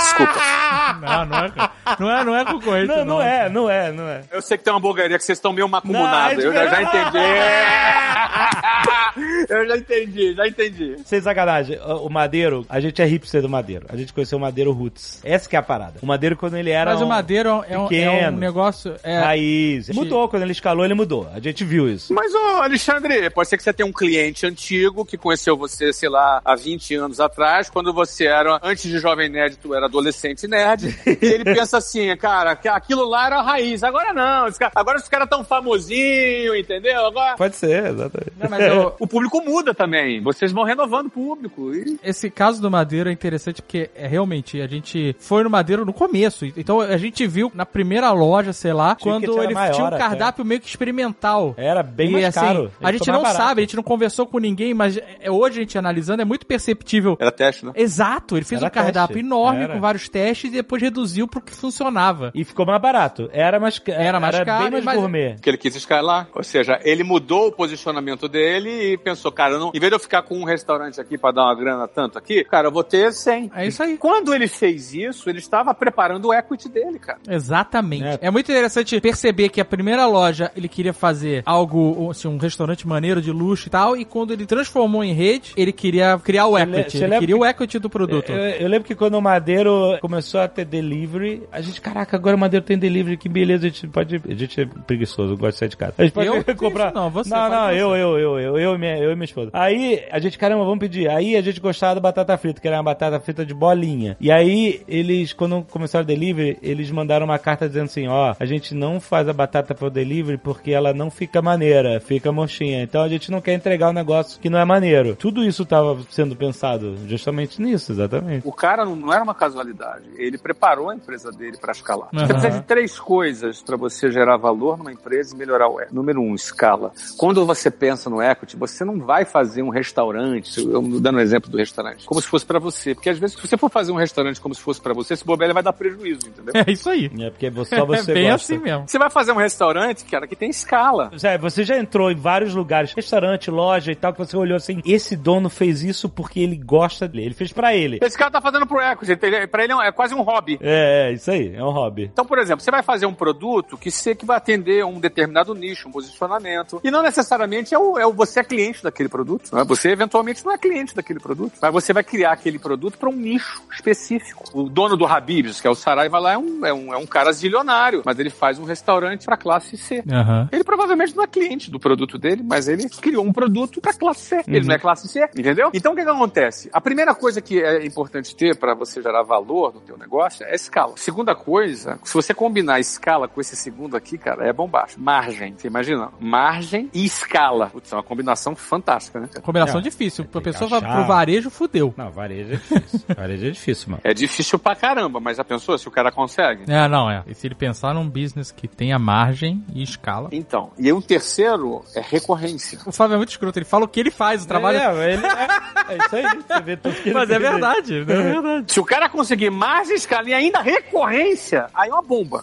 Não, não é, não é, não é concorrente. Não, não é, não é, não é. Eu sei que tem uma hamburgueria que vocês estão meio Não, macumunados. é Eu já, já entendi. eu já entendi, já entendi. Sem sacanagem, o o Madeiro, a gente é hipster do Madeiro. A gente conheceu o Madeiro Roots. Essa que é a parada. O Madeiro, quando ele era. Mas o um madeiro é um, é um pequeno, negócio. É, Raiz. Mudou, quando ele escalou, ele mudou. A gente viu isso. Mas, ô, Alexandre, pode ser que você tenha um cliente antigo que conheceu você, sei lá, há 20 anos atrás, quando você era, antes de jovem nerd, tu era adolescente nerd, e ele pensa assim, cara, que aquilo lá era a raiz, agora não, esse cara- agora os caras tão famosinho, entendeu? Agora... Pode ser, exatamente. Não, mas eu- O público muda também, vocês vão renovando o público. E... Esse caso do Madeiro é interessante porque é realmente a gente foi no Madeiro no começo. Então a gente viu na primeira loja, sei lá, ticket quando era ele maior tinha um até. cardápio meio que experimental. Era bem E, mais assim, caro. A gente não barato. sabe, a gente não conversou com ninguém, mas é, hoje a gente analisando é muito perceptível. Era teste, né? Exato, ele fez Era um cardápio teste. enorme Era. com vários testes e depois reduziu pro que funcionava. E ficou mais barato. Era mais, Era mais caro, bem mais mas- gourmet. Que ele quis escalar. Ou seja, ele mudou o posicionamento dele e pensou, cara, não, em vez de eu ficar com um restaurante aqui pra dar uma grana tanto aqui, cara, eu vou ter 100. É isso aí. Quando ele fez isso, ele estava preparando o equity dele, cara. Exatamente. É. É. muito interessante perceber que a primeira loja ele queria fazer algo, assim, um restaurante maneiro de luxo e tal, e quando ele transformou em rede, ele queria criar o equity. Ele queria que- o equity do produto. Eu, eu lembro que quando o Madeiro começou a ter delivery, a gente, caraca, agora o Madeiro tem delivery, que beleza, a gente pode. A gente é preguiçoso, gosta de sair de casa. A gente pode Eu? comprar. Isso não, você, Não, não, você. eu, eu, eu, eu, eu, e minha, eu e minha esposa. Aí a gente, caramba, vamos pedir. Aí a gente gostava da batata frita, que era uma batata frita de bolinha. E aí eles, quando começaram o delivery, eles mandaram uma carta dizendo assim, ó, a gente não faz a batata pro delivery porque ela não fica maneira, fica mochinha. Então a gente não quer entregar um negócio que não é maneiro. Tudo isso tava sendo pensado justamente nisso, exatamente. O cara não, não era uma casualidade. Ele preparou a empresa dele para escalar. Você Aham. precisa de três coisas para você gerar valor numa empresa e melhorar o equity. Número um, escala. Quando você pensa no equity, você não vai fazer um restaurante, eu dando um exemplo do restaurante, como se fosse para você. Porque às vezes, se você for fazer um restaurante como se fosse para você, esse bobeira vai dar prejuízo, entendeu? É isso aí. É porque só você é bem gosta. assim mesmo. Você vai fazer um restaurante, cara, que tem escala. Zé, você já entrou em vários lugares, restaurante, loja e tal, que você olhou assim, esse dono fez isso porque ele gosta dele, ele fez pra ele. Esse cara tá fazendo pro equity, ele- pra ele é um- é quase um hobby. É, é, isso aí, é um hobby. Então, por exemplo, você vai fazer um produto que, se, que vai atender um determinado nicho, um posicionamento. E não necessariamente é o, é o você é cliente daquele produto. Né? Você eventualmente não é cliente daquele produto. Mas você vai criar aquele produto para um nicho específico. O dono do Habib's, que é o Sarai, vai lá, é um, é um, é um cara zilionário, mas ele faz um restaurante para classe C. Aham. Ele provavelmente não é cliente do produto dele, mas ele criou um produto para classe C. Ele não é classe C, entendeu? Então o que, que acontece? A primeira coisa que é importante ter para você gerar valor no teu negócio é escala. Segunda coisa, se você combinar escala com esse segundo aqui, cara, é bombástico. Margem. Você imagina? Margem e escala. Putz, é uma combinação fantástica, né? Combinação É. difícil. A pessoa vai achar. pro varejo, fudeu. Não, varejo é difícil. varejo é difícil, mano. É difícil pra caramba, mas já pensou se o cara consegue? É, não, é. E se ele pensar num business que tenha margem e escala. Então, e aí o terceiro é recorrência. O Flávio é muito escroto, ele fala o que ele faz, o trabalho. É, ele é, é isso aí, você vê tudo que ele Mas é verdade, é verdade. Se o cara conseguir mais escala e ainda recorrência, aí é uma bomba.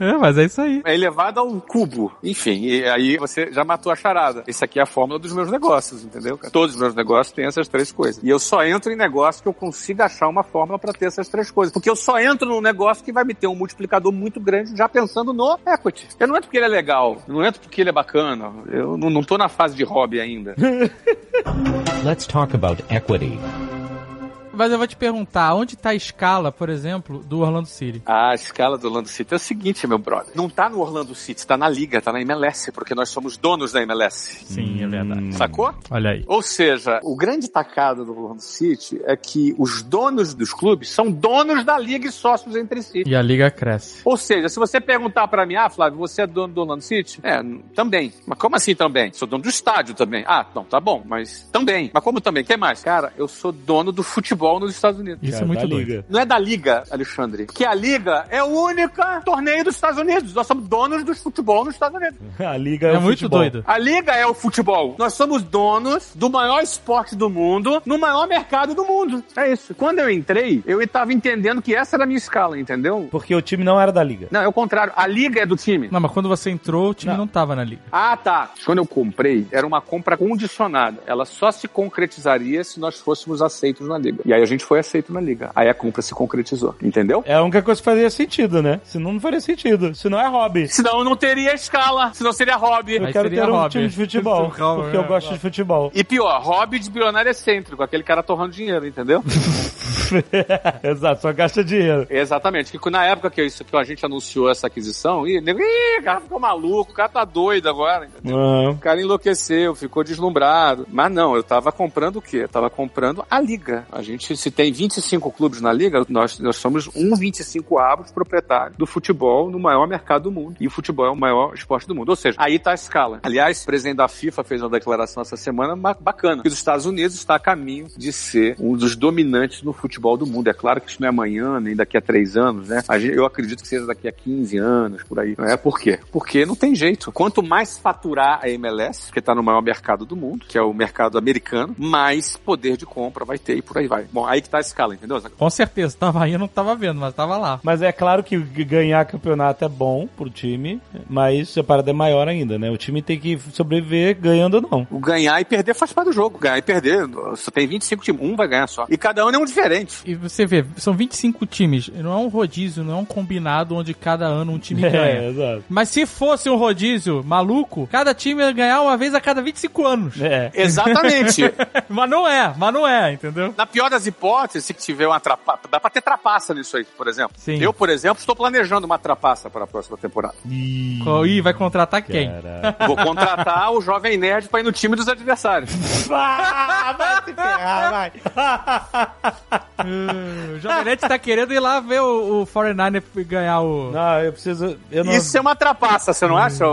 É, mas é isso aí. é elevado ao cubo. Enfim, e aí você já matou a charada. Isso aqui é a fórmula dos meus negócios, entendeu? Todos os meus negócios têm essas três coisas. E eu só entro em negócio que eu consiga achar uma fórmula para ter essas três coisas. Porque eu só entro num negócio que vai me ter um multiplicador muito grande já pensando no equity. Eu não entro porque ele é legal, não entro porque ele é bacana. Eu não, não tô na fase de hobby ainda. Let's talk about equity. Mas eu vou te perguntar, onde tá a escala, por exemplo, do Orlando City? A escala do Orlando City é o seguinte, meu brother. Não tá no Orlando City, tá na liga, tá na MLS, porque nós somos donos da MLS. Sim, é verdade. Sacou? Olha aí. Ou seja, o grande tacado do Orlando City é que os donos dos clubes são donos da liga e sócios entre si. E a liga cresce. Ou seja, se você perguntar pra mim, ah, Flávio, você é dono do Orlando City? É, também. Mas como assim também? Sou dono do estádio também. Ah, não, tá bom, mas também. Mas como também? Quem mais? Cara, eu sou dono do futebol nos Estados Unidos. Isso Cara, é muito doido. liga. Não é da Liga, Alexandre. Porque a Liga é o único torneio dos Estados Unidos. Nós somos donos do futebol nos Estados Unidos. A liga é, É o muito futebol. doido. A Liga é o futebol. Nós somos donos do maior esporte do mundo, no maior mercado do mundo. É isso. Quando eu entrei, eu estava entendendo que essa era a minha escala, entendeu? Porque o time não era da liga. Não, é o contrário. A Liga é do time. Não, mas quando você entrou, o time não, Não. tava na liga. Ah, tá. Quando eu comprei, era uma compra condicionada. Ela só se concretizaria se nós fôssemos aceitos na Liga. E aí a gente foi aceito na Liga. Aí a compra se concretizou. Entendeu? É a única coisa que fazia sentido, né? Senão não faria sentido. Senão é hobby. Senão eu não teria escala. Senão seria hobby. Eu Aí quero seria ter um hobby. time de futebol. Hobby, porque é, eu gosto de futebol. E pior, hobby de bilionário excêntrico, aquele cara torrando dinheiro, entendeu? Exato, só gasta dinheiro. Exatamente, que na época que, isso, que a gente anunciou essa aquisição, nego, ih, o cara ficou maluco, o cara tá doido agora, entendeu? O cara enlouqueceu, ficou deslumbrado. Mas não, eu tava comprando o quê? Eu tava comprando a liga. A gente, se tem 25 clubes na liga, nós, nós somos um 25 avos proprietário do futebol no maior mercado do mundo. E o futebol é o maior esporte do mundo. Ou seja, aí tá a escala. Aliás, o presidente da FIFA fez uma declaração essa semana ba- bacana. Que os Estados Unidos está a caminho de ser um dos dominantes no futebol do mundo. É claro que isso não é amanhã, nem daqui a três anos, né? Gente- eu acredito que seja daqui a 15 anos, por aí. Não é? Por quê? Porque não tem jeito. Quanto mais faturar a MLS, que está no maior mercado do mundo, que é o mercado americano, mais poder de compra vai ter e por aí vai. Bom, aí que tá a escala, entendeu? Com certeza, tava aí, eu não tava vendo, mas tava lá. Mas é claro que ganhar campeonato é bom pro time, mas a parada é maior ainda, né? O time tem que sobreviver ganhando ou não. O ganhar e perder faz parte do jogo. Ganhar e perder, só tem 25 times, um vai ganhar só. E cada ano é um diferente. E você vê, são 25 times. Não é um rodízio, não é um combinado onde cada ano um time É, ganha. exato. Mas se fosse um rodízio maluco, cada time ia ganhar uma vez a cada 25 anos. É. Exatamente. mas não é, mas não é, entendeu? Na pior das das hipóteses, se tiver uma trapaça, dá pra ter trapaça nisso aí, por exemplo. Sim. Eu, por exemplo, estou planejando uma trapaça para a próxima temporada. Ih, vai contratar quem? Vou contratar o Jovem Nerd pra ir no time dos adversários. Ah, vai se ferrar, vai. o Jovem Nerd tá querendo ir lá ver o, o 49 ganhar o... Não, eu preciso. Eu não... Isso é uma trapaça, você não acha?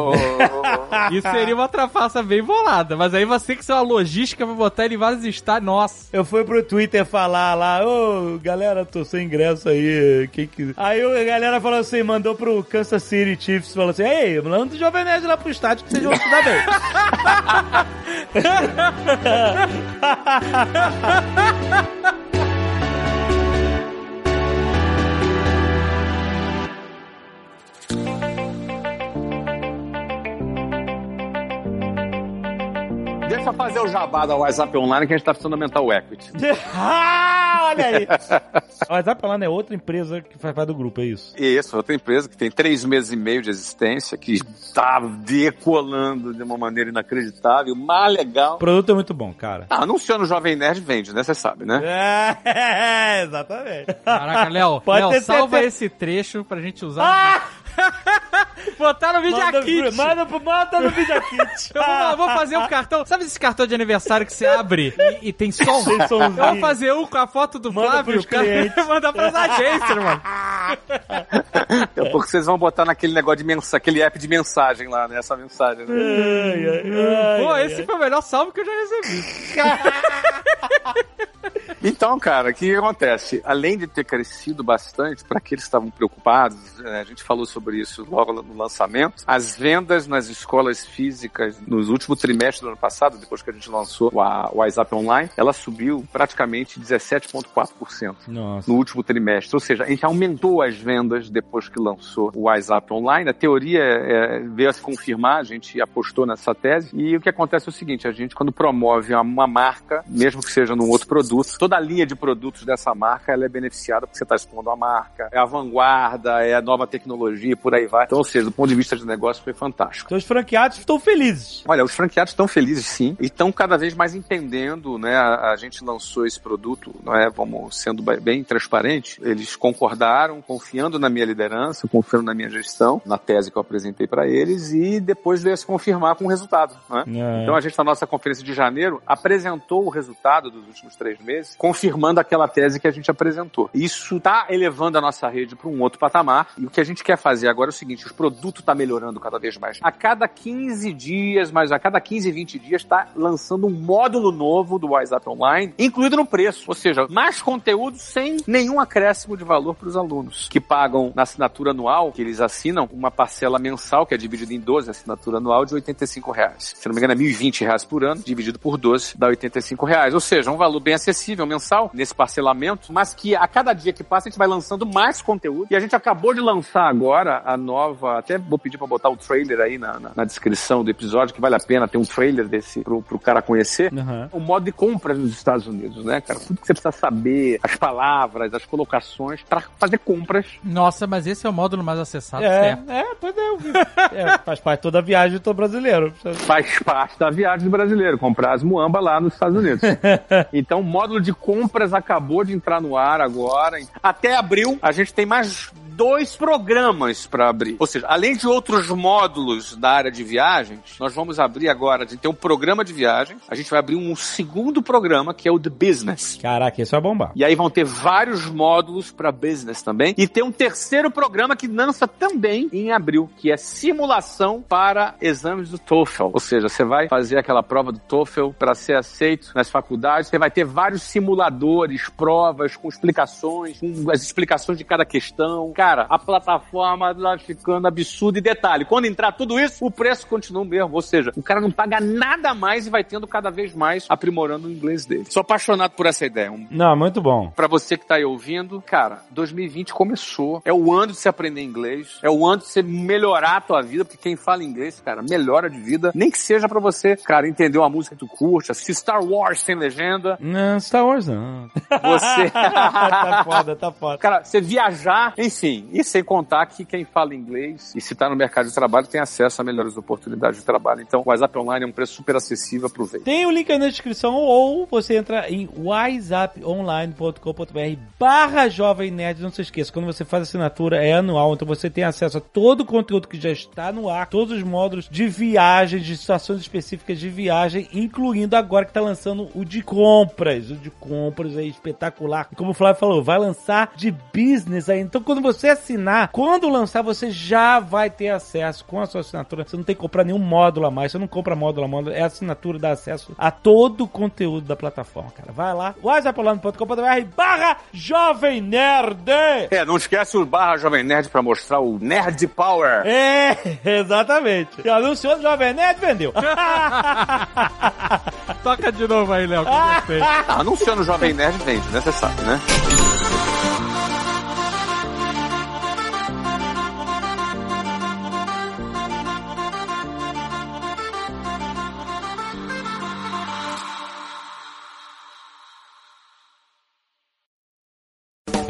Isso seria uma trapaça bem bolada, mas aí você que ser uma logística pra botar ele em vários estádios. Nossa. Eu fui pro Twitter falar lá, ô, galera, tô sem ingresso aí, quem quiser. Aí a galera falou assim, mandou pro Kansas City Chiefs, falou assim, ei, manda o Jovem Nerd lá pro estádio que vocês vão se. Deixa eu fazer o jabá da WhatsApp Online que a gente tá precisando aumentar o equity. ah, olha aí. A WhatsApp Online é outra empresa que faz parte do grupo, é isso? Isso, outra empresa que tem três meses e meio de existência, que tá decolando de uma maneira inacreditável, mais legal. O produto é muito bom, cara. Ah, anunciando o Jovem Nerd vende, né? Você sabe, né? É, exatamente. Caraca, Léo, Pode Léo, ter salva certeza. esse trecho pra gente usar. Ah! Botar no Manda, Kit. manda, pro- manda no Media Kit. Eu vou, eu vou fazer um cartão. Sabe esse cartão de aniversário que você abre e, e tem som? Tem somzinho. Eu vou fazer um com a foto do Manda Flávio e clientes. mandar pras agências, mano. É porque vocês vão botar naquele negócio de mensagem, aquele app de mensagem lá, né? Essa mensagem, né? Ai, ai, ai, Pô, ai, esse foi o melhor salve que eu já recebi. Então, cara, o que acontece? Além de ter crescido bastante, para aqueles que estavam preocupados, né, a gente falou sobre isso logo no lançamento, as vendas nas escolas físicas nos últimos trimestres do ano passado, depois que a gente lançou o WhatsApp Online, ela subiu praticamente 17,4% Nossa. no último trimestre. Ou seja, a gente aumentou as vendas depois que lançou o WhatsApp Online. A teoria é, veio a se confirmar, a gente apostou nessa tese. E o que acontece é o seguinte, a gente quando promove uma, uma marca, mesmo que seja num outro produto, toda a linha de produtos dessa marca ela é beneficiada porque você está expondo a marca, é a vanguarda, é a nova tecnologia, por aí vai. Então, ou seja, do ponto de vista de negócio foi fantástico. Então os franqueados estão felizes. Olha, os franqueados estão felizes sim, e estão cada vez mais entendendo, né? A, a gente lançou esse produto, não é? Vamos sendo bem- transparente. Eles concordaram, confiando na minha liderança, confiando na minha gestão, na tese que eu apresentei para eles, e depois veio se confirmar com o resultado, não é? É. Então a gente, na nossa conferência de janeiro, apresentou o resultado dos últimos três meses, confirmando aquela tese que a gente apresentou. Isso está elevando a nossa rede para um outro patamar. E o que a gente quer fazer agora é o seguinte: o produto está melhorando cada vez mais. A cada 15 dias, mas a cada 15, 20 dias, está lançando um módulo novo do WhatsApp Online, incluído no preço. Ou seja, mais conteúdo sem nenhum acréscimo de valor para os alunos, que pagam na assinatura anual, que eles assinam, uma parcela mensal, que é dividida em 12, assinatura anual de 85 reais. Se não me engano, é 1.020 reais por ano, dividido por 12, dá 85 reais. Ou seja, um valor bem acessível mensal nesse parcelamento, mas que a cada dia que passa a gente vai lançando mais conteúdo. E a gente acabou de lançar agora a nova, até vou pedir para botar o trailer aí na, na, na descrição do episódio, que vale a pena ter um trailer desse pro, pro cara conhecer. Uhum. O modo de compras nos Estados Unidos, né, cara? Tudo que você precisa saber, as palavras, as colocações, para fazer compras. Nossa, mas esse é o módulo mais acessado, É, certo? é, pois é. É, faz parte de toda a viagem do brasileiro. faz parte da viagem do brasileiro, comprar as muamba lá nos Estados Unidos. então, o módulo de compras acabou de entrar no ar agora. Até abril, a gente tem mais dois programas para abrir. Ou seja, além de outros módulos da área de viagens, nós vamos abrir agora, a gente tem um programa de viagem, a gente vai abrir um segundo programa, que é o The Business. Caraca, isso é bombar. E aí vão ter vários módulos para business também. E tem um terceiro programa que lança também em abril, que é simulação para exames do TOEFL. Ou seja, você vai fazer aquela prova do TOEFL para ser aceito nas faculdades. Você vai ter vários simuladores, provas com explicações, com as explicações de cada questão. Cara, a plataforma lá ficando absurda. E detalhe, quando entrar tudo isso, o preço continua o mesmo. Ou seja, o cara não paga nada mais e vai tendo cada vez mais aprimorando o inglês dele. Sou apaixonado por essa ideia. Um Não, muito bom. Pra você que tá aí ouvindo, cara, 2020 começou. É o ano de você aprender inglês. É o ano de você melhorar a tua vida, porque quem fala inglês, cara, melhora de vida. Nem que seja pra você, cara, entender uma música que tu curte, assistir Star Wars sem legenda. Não, Star Wars não. Você. tá foda, tá foda. Cara, você viajar, enfim, Sim, e sem contar que quem fala inglês e se está no mercado de trabalho tem acesso a melhores oportunidades de trabalho. Então, o WhatsApp Online é um preço super acessível, aproveita. Tem o link aí na descrição ou você entra em whatsapponline.com.br barra Jovem Nerd. Não se esqueça, quando você faz assinatura é anual, então você tem acesso a todo o conteúdo que já está no ar, todos os módulos de viagem, de situações específicas de viagem, incluindo agora que está lançando o de compras. O de compras é espetacular. E como o Flávio falou, vai lançar de business aí. Então quando você assinar, quando lançar, você já vai ter acesso com a sua assinatura. Você não tem que comprar nenhum módulo a mais. Você não compra módulo a módulo. É a assinatura, dá acesso a todo o conteúdo da plataforma, cara. Vai lá, whatsappolano.com.br barra Jovem Nerd. É, não esquece o barra Jovem Nerd para mostrar o Nerd Power. É, exatamente. E anunciou o Jovem Nerd, vendeu. Toca de novo aí, Léo, que gostei. Ah, anunciando o Jovem Nerd vende, né? Você sabe, né?